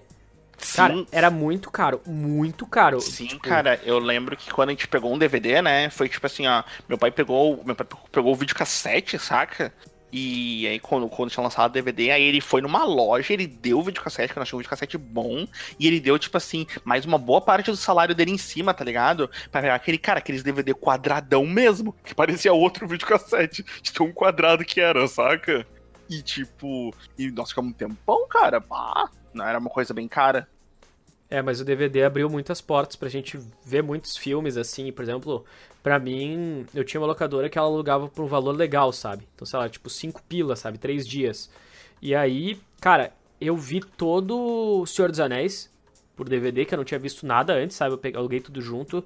Cara,
Sim,
era muito caro, muito caro.
Sim,
Tipo,
cara, eu lembro que quando a gente pegou um DVD, né, foi tipo assim, ó, meu pai pegou, meu pai pegou o videocassete, saca? E aí quando, quando tinha lançado o DVD, aí ele foi numa loja, ele deu o videocassete, que nós tínhamos um videocassete bom, e ele deu, tipo assim, mais uma boa parte do salário dele em cima, tá ligado? Pra pegar aquele, cara, aqueles DVD quadradão mesmo, que parecia outro videocassete, de tão quadrado que era, saca? E tipo, e nós ficamos um tempão, cara, pá, não era uma coisa bem cara.
É, mas o DVD abriu muitas portas pra gente ver muitos filmes, assim, por exemplo, pra mim, eu tinha uma locadora que ela alugava por um valor legal, sabe? Então, sei lá, tipo, 5 pilas, sabe? 3 dias. E aí, cara, eu vi todo o Senhor dos Anéis por DVD, que eu não tinha visto nada antes, sabe? Eu peguei, aluguei tudo junto.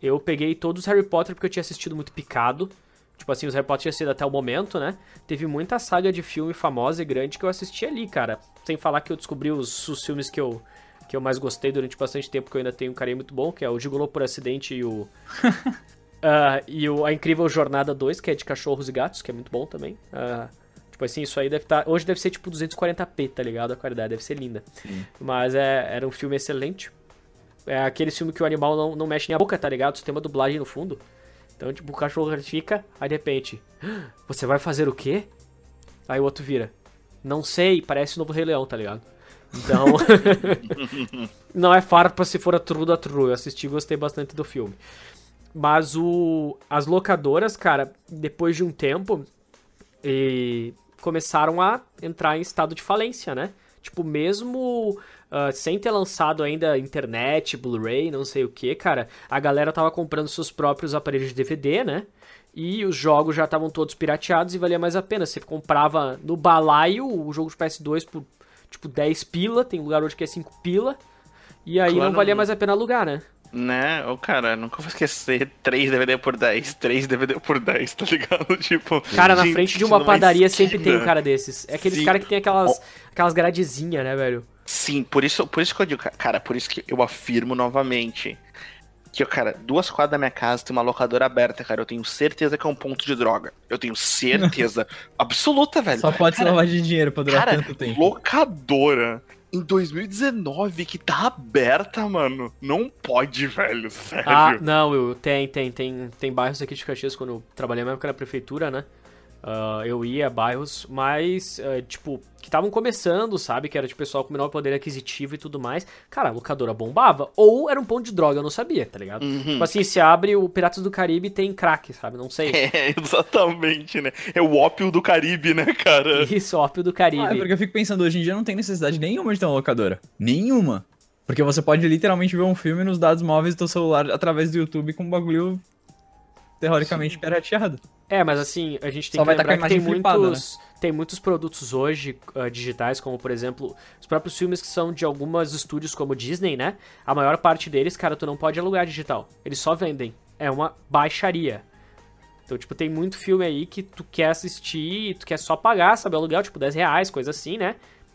Eu peguei todos os Harry Potter porque eu tinha assistido muito picado. Tipo assim, os Harry Potter tinha sido até o momento, né? Teve muita saga de filme famosa e grande que eu assisti ali, cara. Sem falar que eu descobri os, os filmes que eu, que eu mais gostei durante bastante tempo, que eu ainda tenho um carinho muito bom, que é o Gigolô por Acidente e o... ah, e o A Incrível Jornada 2, que é de cachorros e gatos, que é muito bom também. Ah, tipo assim, isso aí deve estar... Hoje deve ser tipo 240p, tá ligado? A qualidade deve ser linda.
Sim.
Mas é, era um filme excelente. É aquele filme que o animal não, não mexe nem a boca, tá ligado? Só tem uma dublagem no fundo. Então, tipo, o cachorro fica, aí de repente... "Ah, Você vai fazer o quê? Aí o outro vira... Não sei, parece o novo Rei Leão, tá ligado? Então... não é farpa se for a true da true. Eu assisti e gostei bastante do filme. Mas o... As locadoras, cara, depois de um tempo... E começaram a entrar em estado de falência, né? Tipo, mesmo ah, sem ter lançado ainda internet, Blu-ray, não sei o que, cara, a galera tava comprando seus próprios aparelhos de DVD, né? E os jogos já estavam todos pirateados e valia mais a pena. Você comprava no balaio o jogo de PS2 por tipo 10 pila, tem lugar hoje que é 5 pila. E aí
Claro.
não valia mais a pena alugar, né?
Né, ô cara, nunca vou esquecer 3 DVD por 10, 3 DVD por 10, tá ligado? Tipo.
Cara, na
gente,
frente de uma padaria sempre tem um cara desses. É aqueles
Sim.
cara que tem aquelas, aquelas gradezinhas, né, velho?
Sim, por isso, por isso que eu digo, ca- cara, por isso que eu afirmo novamente. Que, cara, duas quadras da minha casa tem uma locadora aberta, cara. Eu tenho certeza que é um ponto de droga. Eu tenho certeza absoluta, velho.
Só pode ser
Cara,
lavagem de dinheiro pra durar
Cara,
tanto tempo.
locadora em 2019 que tá aberta, mano. Não pode, velho. Sério.
Ah, não, Will, tem, tem, tem, tem bairros aqui de Caxias quando eu trabalhei mesmo que na prefeitura, né? Ah, eu ia a bairros mais, ah, tipo, que estavam começando, sabe? Que era de pessoal com menor poder aquisitivo e tudo mais. Cara, a locadora bombava. Ou era um ponto de droga, eu não sabia, tá ligado?
Uhum.
Tipo assim, se abre o Piratas do Caribe tem crack, sabe? Não sei.
É, exatamente, né? É o ópio do Caribe, né, cara?
Isso, ópio do
Ah, é
Caribe.
porque eu fico pensando, hoje em dia não tem necessidade nenhuma de ter uma locadora. Nenhuma. Porque você pode literalmente ver um filme nos dados móveis do teu celular através do YouTube com um bagulho teoricamente pirateado.
É, mas assim, a gente tem
Só
que lembrar que tem
flipada,
muitos, tem muitos produtos hoje ah, digitais, como por exemplo, os próprios filmes que são de algumas estúdios como Disney, né? A maior parte deles, cara, tu não pode alugar digital. Eles só vendem. É uma baixaria. Então, tipo, tem muito filme aí que tu quer assistir e tu quer só pagar, sabe? Aluguel, tipo, 10 reais, coisa assim, né?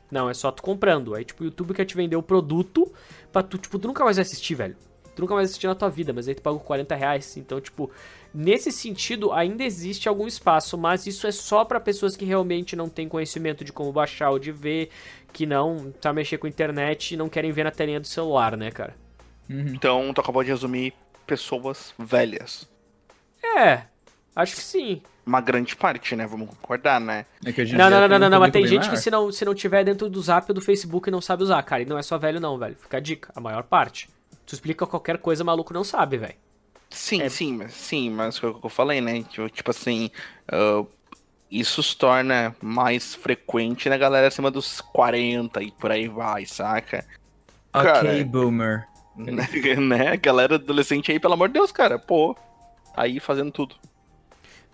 Não, é só tu comprando. Aí, tipo, o YouTube quer te vender o produto pra tu, tipo, tu nunca mais vai assistir, velho. Tu nunca mais vai assistir na tua vida, mas aí tu paga 40 reais. Então, tipo, nesse sentido, ainda existe algum espaço, mas isso é só pra pessoas que realmente não têm conhecimento de como baixar ou de ver, que não tá mexer com internet e não querem ver na telinha do celular, né, cara?
Uhum.
Então, tu acabou de resumir pessoas velhas.
É, acho que sim.
Uma grande parte, né? Vamos concordar, né?
É que
Não, não, não, não, não, mas tem gente que
maior.
se não, se não tiver dentro do zap ou do Facebook não sabe usar, cara. E não é só velho, não, velho. Fica a dica, a maior parte. Tu explica qualquer coisa, maluco não sabe, velho.
Sim,
É.
sim, mas sim, mas o que eu falei, né? Tipo, tipo assim, ah, isso se torna mais frequente na galera acima dos 40 e por aí vai, saca?
Ok,
Cara,
boomer.
né? Galera adolescente aí, pelo amor de Deus, cara, pô, tá aí fazendo tudo.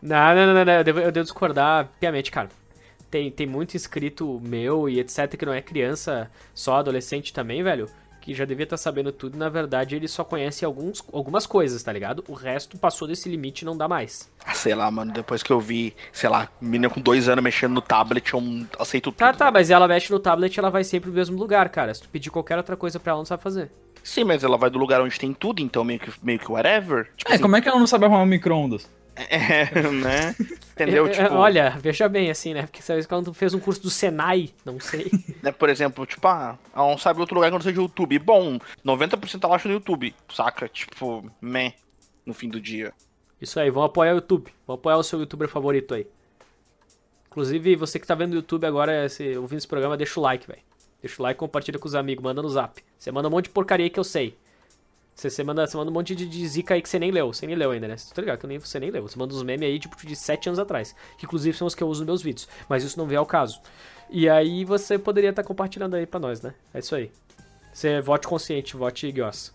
Não, não, não, não, não, eu devo, eu devo discordar piamente, cara. Tem, tem muito inscrito meu e etc que não é criança, só adolescente também, velho, que já devia estar sabendo tudo. e, Na verdade, ele só conhece alguns, algumas coisas, tá ligado? O resto passou desse limite e não dá mais.
Ah, Sei lá, mano, depois que eu vi, sei lá, menina com dois anos mexendo no tablet, eu aceito tudo.
Tá, tá, mas ela mexe no tablet ela vai sempre pro mesmo lugar, cara. Se tu pedir qualquer outra coisa pra ela, não sabe fazer.
Sim, mas ela vai do lugar onde tem tudo, então meio que, meio que whatever. Tipo
É,
assim,
como é que ela não sabe arrumar um micro-ondas?
é, né? Entendeu?
É, é,
Tipo,
Olha, veja bem, assim, né? Porque sabe quando fez um curso do Senai, não sei.
né, por exemplo, tipo, ah, não sabe outro lugar que não seja o YouTube. Bom, 90% ela acha no YouTube, saca? Tipo, meh, no fim do dia.
Isso aí, vão apoiar o YouTube. Vão apoiar o seu youtuber favorito aí. Inclusive, você que tá vendo o YouTube agora, ouvindo esse programa, deixa o like, velho. Deixa o like, compartilha com os amigos, manda no zap. Você manda um monte de porcaria que eu sei. Você, você, manda, você manda um monte de, de zica aí que você nem leu. Você nem leu ainda, né? Você tá ligado que eu nem, você nem leu. Você manda uns memes aí, tipo, de 7 anos atrás. Que inclusive são os que eu uso nos meus vídeos. Mas isso não vem ao caso. E aí você poderia estar compartilhando aí pra nós, né? É isso aí. Você vote consciente, vote Gios.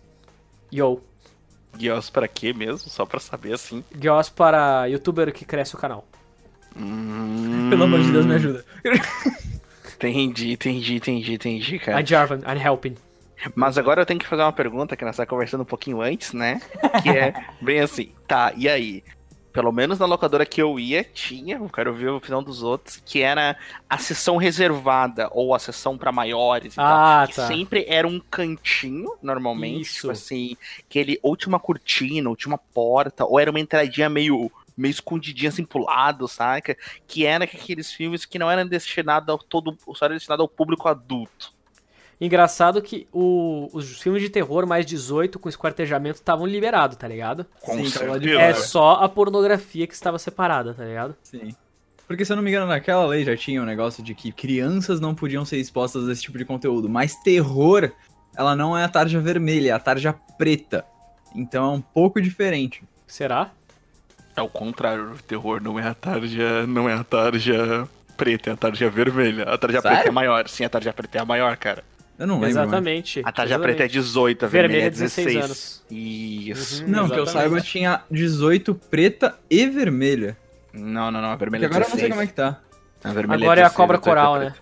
Yo.
Guios pra quê mesmo? Só pra saber assim.
Gios para youtuber que cresce o canal.
Hum,
Pelo amor de Deus, me ajuda.
Entendi, entendi, entendi, entendi, cara.
I'm Jarvan, I'm helping.
Mas agora eu tenho que fazer uma pergunta que nós estávamos conversando um pouquinho antes, né? Que é bem assim, tá, e aí? Pelo menos na locadora que eu ia, tinha, eu quero ver a opinião dos outros, que era a sessão reservada, ou a sessão pra maiores e
Ah,
tal. Que
tá.
sempre era um cantinho, normalmente,
Isso.
tipo assim, que ele ou tinha uma cortina, ou tinha uma porta, ou era uma entradinha meio, meio escondidinha assim pro lado, saca? Que era aqueles filmes que não eram destinados ao todo, só era destinado ao público adulto.
Engraçado que o- os filmes de terror mais 18 com esquartejamento estavam liberados, tá ligado?
Com
Sim,
certeza.
É só a pornografia que estava separada, tá ligado?
Sim. Porque se eu não me engano, naquela lei já tinha um negócio de que crianças não podiam ser expostas a esse tipo de conteúdo. Mas terror, ela não é a tarja vermelha, é a tarja preta. Então é um pouco diferente.
Será?
É o contrário, o terror não é a tarja, não é a tarja preta, é a tarja vermelha. A tarja
Sério?
preta é maior, sim, a tarja preta é a maior, cara.
Eu não lembro. mais.
Exatamente.
A tarja
exatamente.
preta é 18, a vermelha,
Vermelha
é
é 16
16.
anos.
Isso.
Uhum.
Não, que eu
Exatamente.
saiba tinha 18 preta e vermelha.
Não, não, não, a vermelha é
agora eu não
16.
sei como é que tá.
A vermelha
Agora é a
16,
cobra
18
coral,
é
né?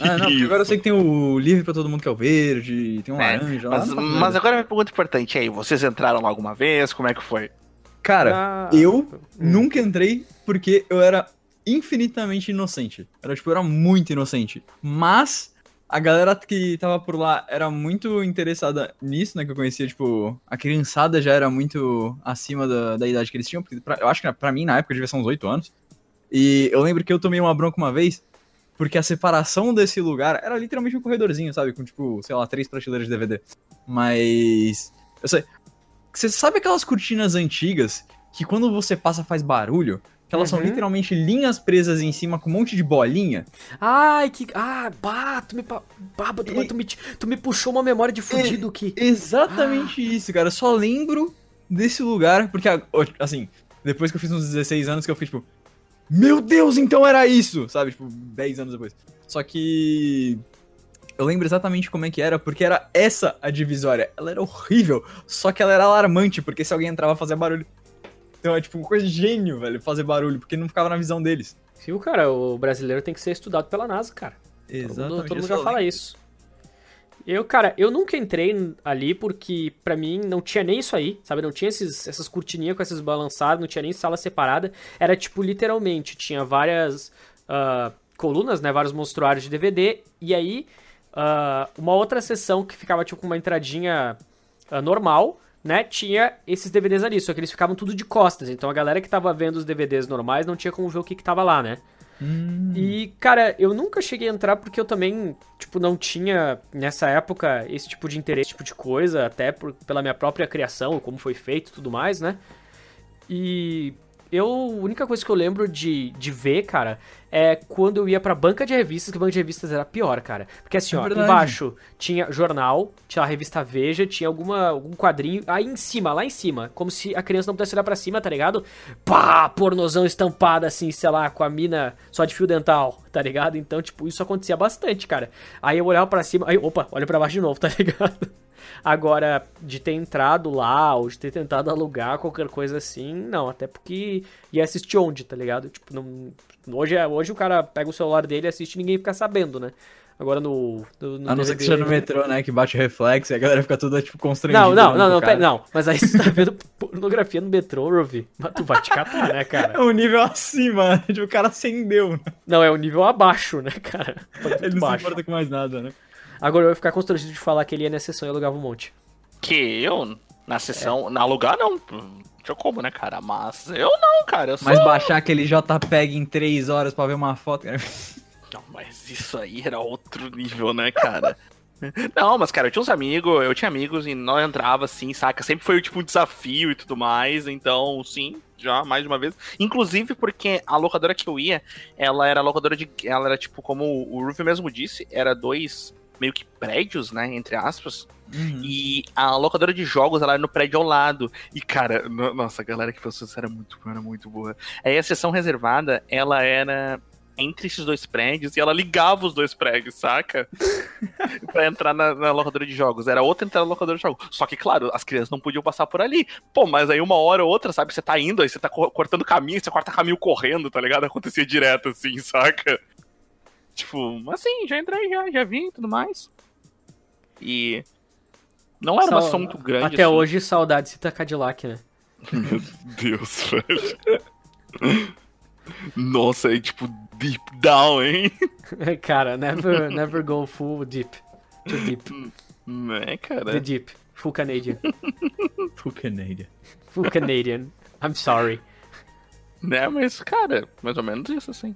Ah, não, porque agora eu sei que tem o livre pra todo mundo que é o verde, tem um
É,
laranja lá.
Mas,
faço
mas
nada.
agora uma pergunta importante aí, vocês entraram lá alguma vez? Como é que foi?
Cara,
Ah,
eu nunca entrei porque eu era infinitamente inocente. Era tipo, eu era muito inocente. Mas a galera que tava por lá era muito interessada nisso, né? Que eu conhecia, tipo, a criançada já era muito acima da, da idade que eles tinham. Pra- eu acho que pra mim, na época, devia ser uns 8 anos. E eu lembro que eu tomei uma bronca uma vez, porque a separação desse lugar era literalmente um corredorzinho, sabe? Com, tipo, sei lá, três prateleiras de DVD. Mas. Eu sei. Você sabe aquelas cortinas antigas que quando você passa faz barulho? Que elas são
Uhum.
literalmente linhas presas em cima com um monte de bolinha?
Ai, que. Ah, bah, tu me. Bah, tu,
E-
tu me, tu me puxou uma memória de fudido que.
Exatamente isso, cara. Eu só lembro desse lugar, porque, assim, depois que eu fiz uns 16 anos, que eu fiquei tipo, meu Deus, então era isso, sabe? Tipo, 10 anos depois. Só que. Eu lembro exatamente como é que era, porque era essa a divisória. Ela era horrível, só que ela era alarmante, porque se alguém entrava fazia barulho. Então é tipo uma coisa de gênio, velho, fazer barulho, porque não ficava na visão deles.
Viu, cara? O brasileiro tem que ser estudado pela NASA, cara. Todo mundo,
Exatamente.
todo mundo
Eu
já fala isso. Eu, cara, eu nunca entrei ali porque, pra mim, não tinha nem isso aí, sabe? Não tinha esses, essas cortininhas com esses balançados, não tinha nem sala separada. Era, tipo, literalmente, tinha várias ah, colunas, né? Vários monstruários de DVD. E aí, ah, uma outra seção que ficava, tipo, com uma entradinha ah, normal, né? Tinha esses DVDs ali, só que eles ficavam tudo de costas. Então a galera que tava vendo os DVDs normais não tinha como ver o que que tava lá, né?
Hum,
E, cara, eu nunca cheguei a entrar porque eu também, tipo, não tinha, nessa época, esse tipo de interesse, esse tipo de coisa, até por- pela minha própria criação, como foi feito e tudo mais, né? E eu, a única coisa que eu lembro de, de ver, cara, é quando eu ia pra banca de revistas, que banca de revistas era pior, cara. Porque assim,
É
ó,
verdade.
embaixo tinha jornal, tinha a revista Veja, tinha alguma, algum quadrinho, aí em cima, lá em cima, como se a criança não pudesse olhar pra cima, tá ligado? Pá, pornozão estampado assim, sei lá, com a mina só de fio dental, tá ligado? Então, tipo, isso acontecia bastante, cara. Aí eu olhava pra cima, aí, opa, olha pra baixo de novo, tá ligado? Agora, de ter entrado lá, ou de ter tentado alugar qualquer coisa assim, não, até porque ia assistir onde, tá ligado? Tipo, não, hoje, é- hoje o cara pega o celular dele e assiste e ninguém fica sabendo, né? Agora no. no, no
A não ser que seja no metrô, né? Que bate reflexo e a galera fica toda, tipo, constrangida.
Não, não, não, não, pera, não. Mas aí você tá vendo pornografia no metrô, Ruvi. Mas tu vai te catar, né,
É
cara?
um nível acima, né? Tipo, o cara acendeu, né?
Não, é o nível abaixo, né, cara?
Ele não se
baixo.
importa com mais nada, né?
Agora eu ia ficar constrangido de falar que ele ia na sessão e alugava um monte.
Que eu, na sessão, na lugar não. Tinha como, né, cara? Mas eu não, cara. Eu sou...
Mas baixar aquele JPEG em 3 horas pra ver uma foto, cara.
Não, mas isso aí era outro nível, né, cara? Não, mas, cara, eu tinha uns amigos, eu tinha amigos e nós entrava assim, saca? Sempre foi tipo um desafio e tudo mais, então, sim, já mais de uma vez. Inclusive porque a locadora que eu ia, ela era locadora de. Ela era tipo, como o Ruffy mesmo disse, era dois meio que prédios, né? Entre aspas.
Uhum.
E a locadora de jogos, ela era no prédio ao lado. E, cara, no- nossa, a galera que pensou isso era muito, era muito boa. Aí a sessão reservada, ela era entre esses dois prédios e ela ligava os dois prédios, saca? pra entrar na, na locadora de jogos. Era outra entrada na locadora de jogos. Só que, claro, as crianças não podiam passar por ali. Pô, mas aí uma hora ou outra, sabe? Você tá indo, aí você tá co- cortando caminho, você corta caminho correndo, tá ligado? Acontecia direto assim, saca? Tipo, assim, já entrei, já, já vi e tudo mais. E. Não era uma sessão muito grande.
Até
assim.
hoje, saudade cita Cadillac, né?
Meu Deus, velho. Nossa, é tipo deep down, hein?
Cara, never, never go full deep. Too deep.
É, cara.
The deep. Full Canadian.
Full Canadian.
Full Canadian. I'm sorry.
Né, mas, cara, mais ou menos isso, assim.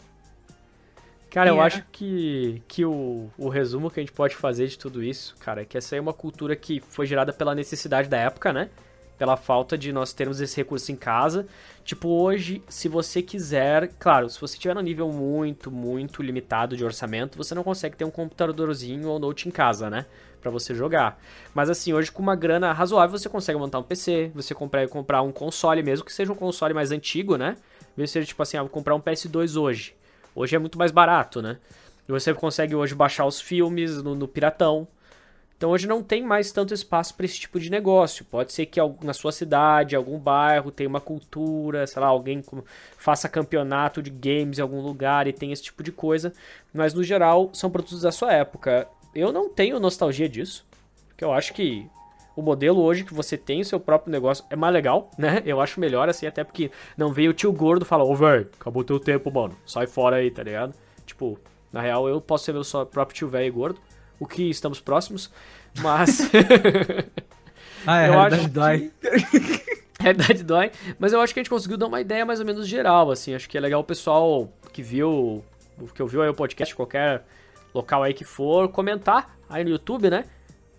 Cara, eu acho que, que o, o resumo que a gente pode fazer de tudo isso, cara, é que essa é uma cultura que foi gerada pela necessidade da época, né? Pela falta de nós termos esse recurso em casa. Tipo, hoje, se você quiser. Claro, se você tiver num nível muito, muito limitado de orçamento, você não consegue ter um computadorzinho ou note em casa, né? Pra você jogar. Mas assim, hoje com uma grana razoável, você consegue montar um PC, você comprar, comprar um console, mesmo que seja um console mais antigo, né? Mesmo seja tipo assim, ah, vou comprar um PS2 hoje. Hoje é muito mais barato, né? E você consegue hoje baixar os filmes no, no Piratão. Então hoje não tem mais tanto espaço para esse tipo de negócio. Pode ser que na sua cidade, algum bairro, tenha uma cultura, sei lá, alguém faça campeonato de games em algum lugar e tem esse tipo de coisa. Mas no geral são produtos da sua época. Eu não tenho nostalgia disso. Porque eu acho que o modelo hoje que você tem o seu próprio negócio é mais legal, né? Eu acho melhor assim, até porque não veio o tio gordo falar, ô velho, acabou teu tempo, mano. Sai fora aí, tá ligado? Tipo, na real eu posso ser meu só próprio tio velho e gordo, o que estamos próximos, mas
Ah, é,
Eu
a
acho
realidade dói.
realidade dói, mas eu acho que a gente conseguiu dar uma ideia mais ou menos geral, assim, acho que é legal o pessoal que viu, que ouviu aí o podcast, qualquer local aí que for, comentar aí no YouTube, né?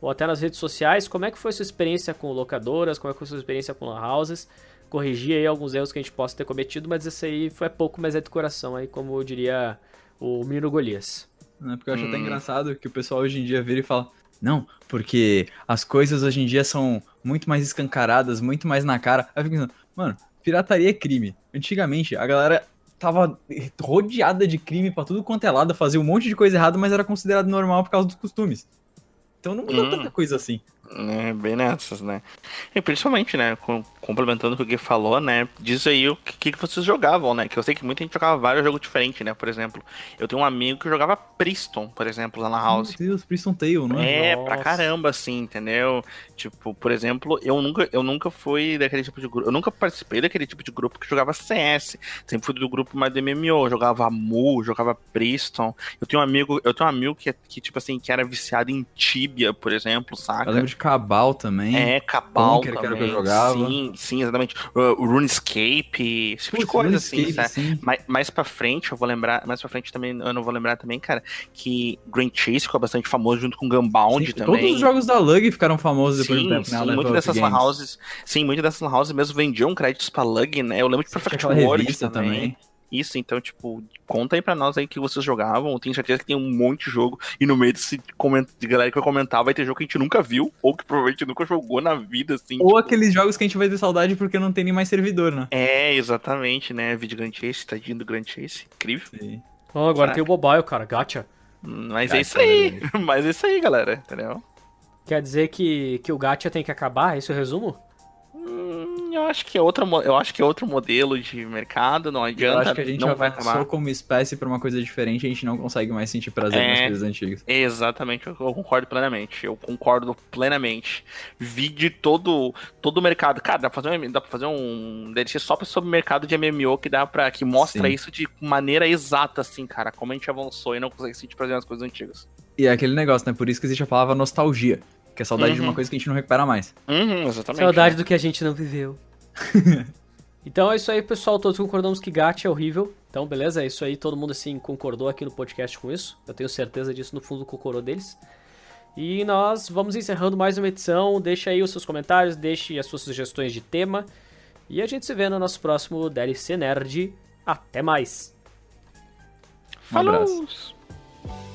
Ou até nas redes sociais, como é que foi sua experiência com locadoras, como é que foi a sua experiência com lan houses, corrigir aí alguns erros que a gente possa ter cometido, mas esse aí foi pouco, mas é de coração aí, como eu diria o Mino Golias.
Né? Porque eu acho até
Hum.
engraçado que o pessoal hoje em dia vira e fala: Não, porque as coisas hoje em dia são muito mais escancaradas, muito mais na cara. Aí eu fico pensando, mano, pirataria é crime. Antigamente, a galera tava rodeada de crime pra tudo quanto é lado, fazia um monte de coisa errada, mas era considerado normal por causa dos costumes. Então não mudou
Hum.
tanta coisa assim.
É, bem nessas, né? E principalmente, né, com, complementando o que o Gui falou, né, diz aí o que, que vocês jogavam, né, que eu sei que muita gente jogava vários jogos diferentes, né, por exemplo, eu tenho um amigo que jogava Priston, por exemplo, lá na House.
Meu Deus, Priston Tale, não é?
É, pra caramba, assim, entendeu? Tipo, por exemplo, eu nunca, eu nunca fui daquele tipo de grupo, eu nunca participei daquele tipo de grupo que jogava CS, sempre fui do grupo mais de MMO, jogava Mu, jogava Priston, eu tenho um amigo, eu tenho um amigo que, que tipo assim, que era viciado em Tibia, por exemplo, saca?
De Cabal também.
É, Cabal
Bunker, que era
também.
que eu jogava.
Sim, sim, exatamente. Uh, O RuneScape, esse tipo de
Putz,
coisa, assim, sabe?
sim.
Mais, mais pra frente, eu vou lembrar, mais pra frente também, eu não vou lembrar também, cara, que Grand Chase ficou bastante famoso junto com Gunbound
Sim,
também.
Todos os jogos da Lug ficaram famosos depois
sim,
do tempo, né?
sim,
Level
muitas dessas lan houses, sim, muitas dessas lan houses mesmo vendiam créditos pra Lug, né? Eu lembro de Perfect World também.
também.
Isso, então, tipo, conta aí pra nós aí que vocês jogavam. Eu tenho certeza que tem um monte de jogo. E no meio desse comenta de galera que vai comentar, vai ter jogo que a gente nunca viu, ou que provavelmente nunca jogou na vida, assim.
Ou
tipo-
aqueles jogos que a gente vai ter saudade porque não tem nem mais servidor, né?
É, exatamente, né? Vídeo Grand Chase, tadinho do Grand Chase. Incrível.
Sim.
Oh, agora
Saca.
tem o mobile, cara, gacha.
Mas
Gacha,
é isso aí. Mas é isso aí, galera. Entendeu?
Quer dizer que, que o gacha tem que acabar? Esse é o resumo?
Eu acho que é outro, eu acho que é outro modelo de mercado, não
Eu
adianta.
acho que a gente
não vai
avançou
acabar.
como espécie pra uma coisa diferente e a gente não consegue mais sentir prazer
É.
nas coisas antigas.
Exatamente, eu eu concordo plenamente. Eu concordo plenamente. Vi de todo todo o mercado. Cara, dá pra fazer um, dá pra fazer um DLC só sobre o mercado de MMO que dá para que mostra
Sim.
isso de maneira exata, assim, cara. Como a gente avançou e não consegue sentir prazer nas coisas antigas.
E é aquele negócio, né? Por isso que existe a palavra nostalgia. Que é saudade de
Uhum.
uma coisa que a gente não recupera mais.
Uhum, exatamente.
Saudade do que a gente não viveu. então é isso aí, pessoal. Todos concordamos que gacha é horrível. Então, beleza? É isso aí. Todo mundo, assim, concordou aqui no podcast com isso. Eu tenho certeza disso no fundo do cocorô deles. E nós vamos encerrando mais uma edição. Deixa aí os seus comentários, deixe as suas sugestões de tema. E a gente se vê no nosso próximo DLC Nerd. Até mais!
Um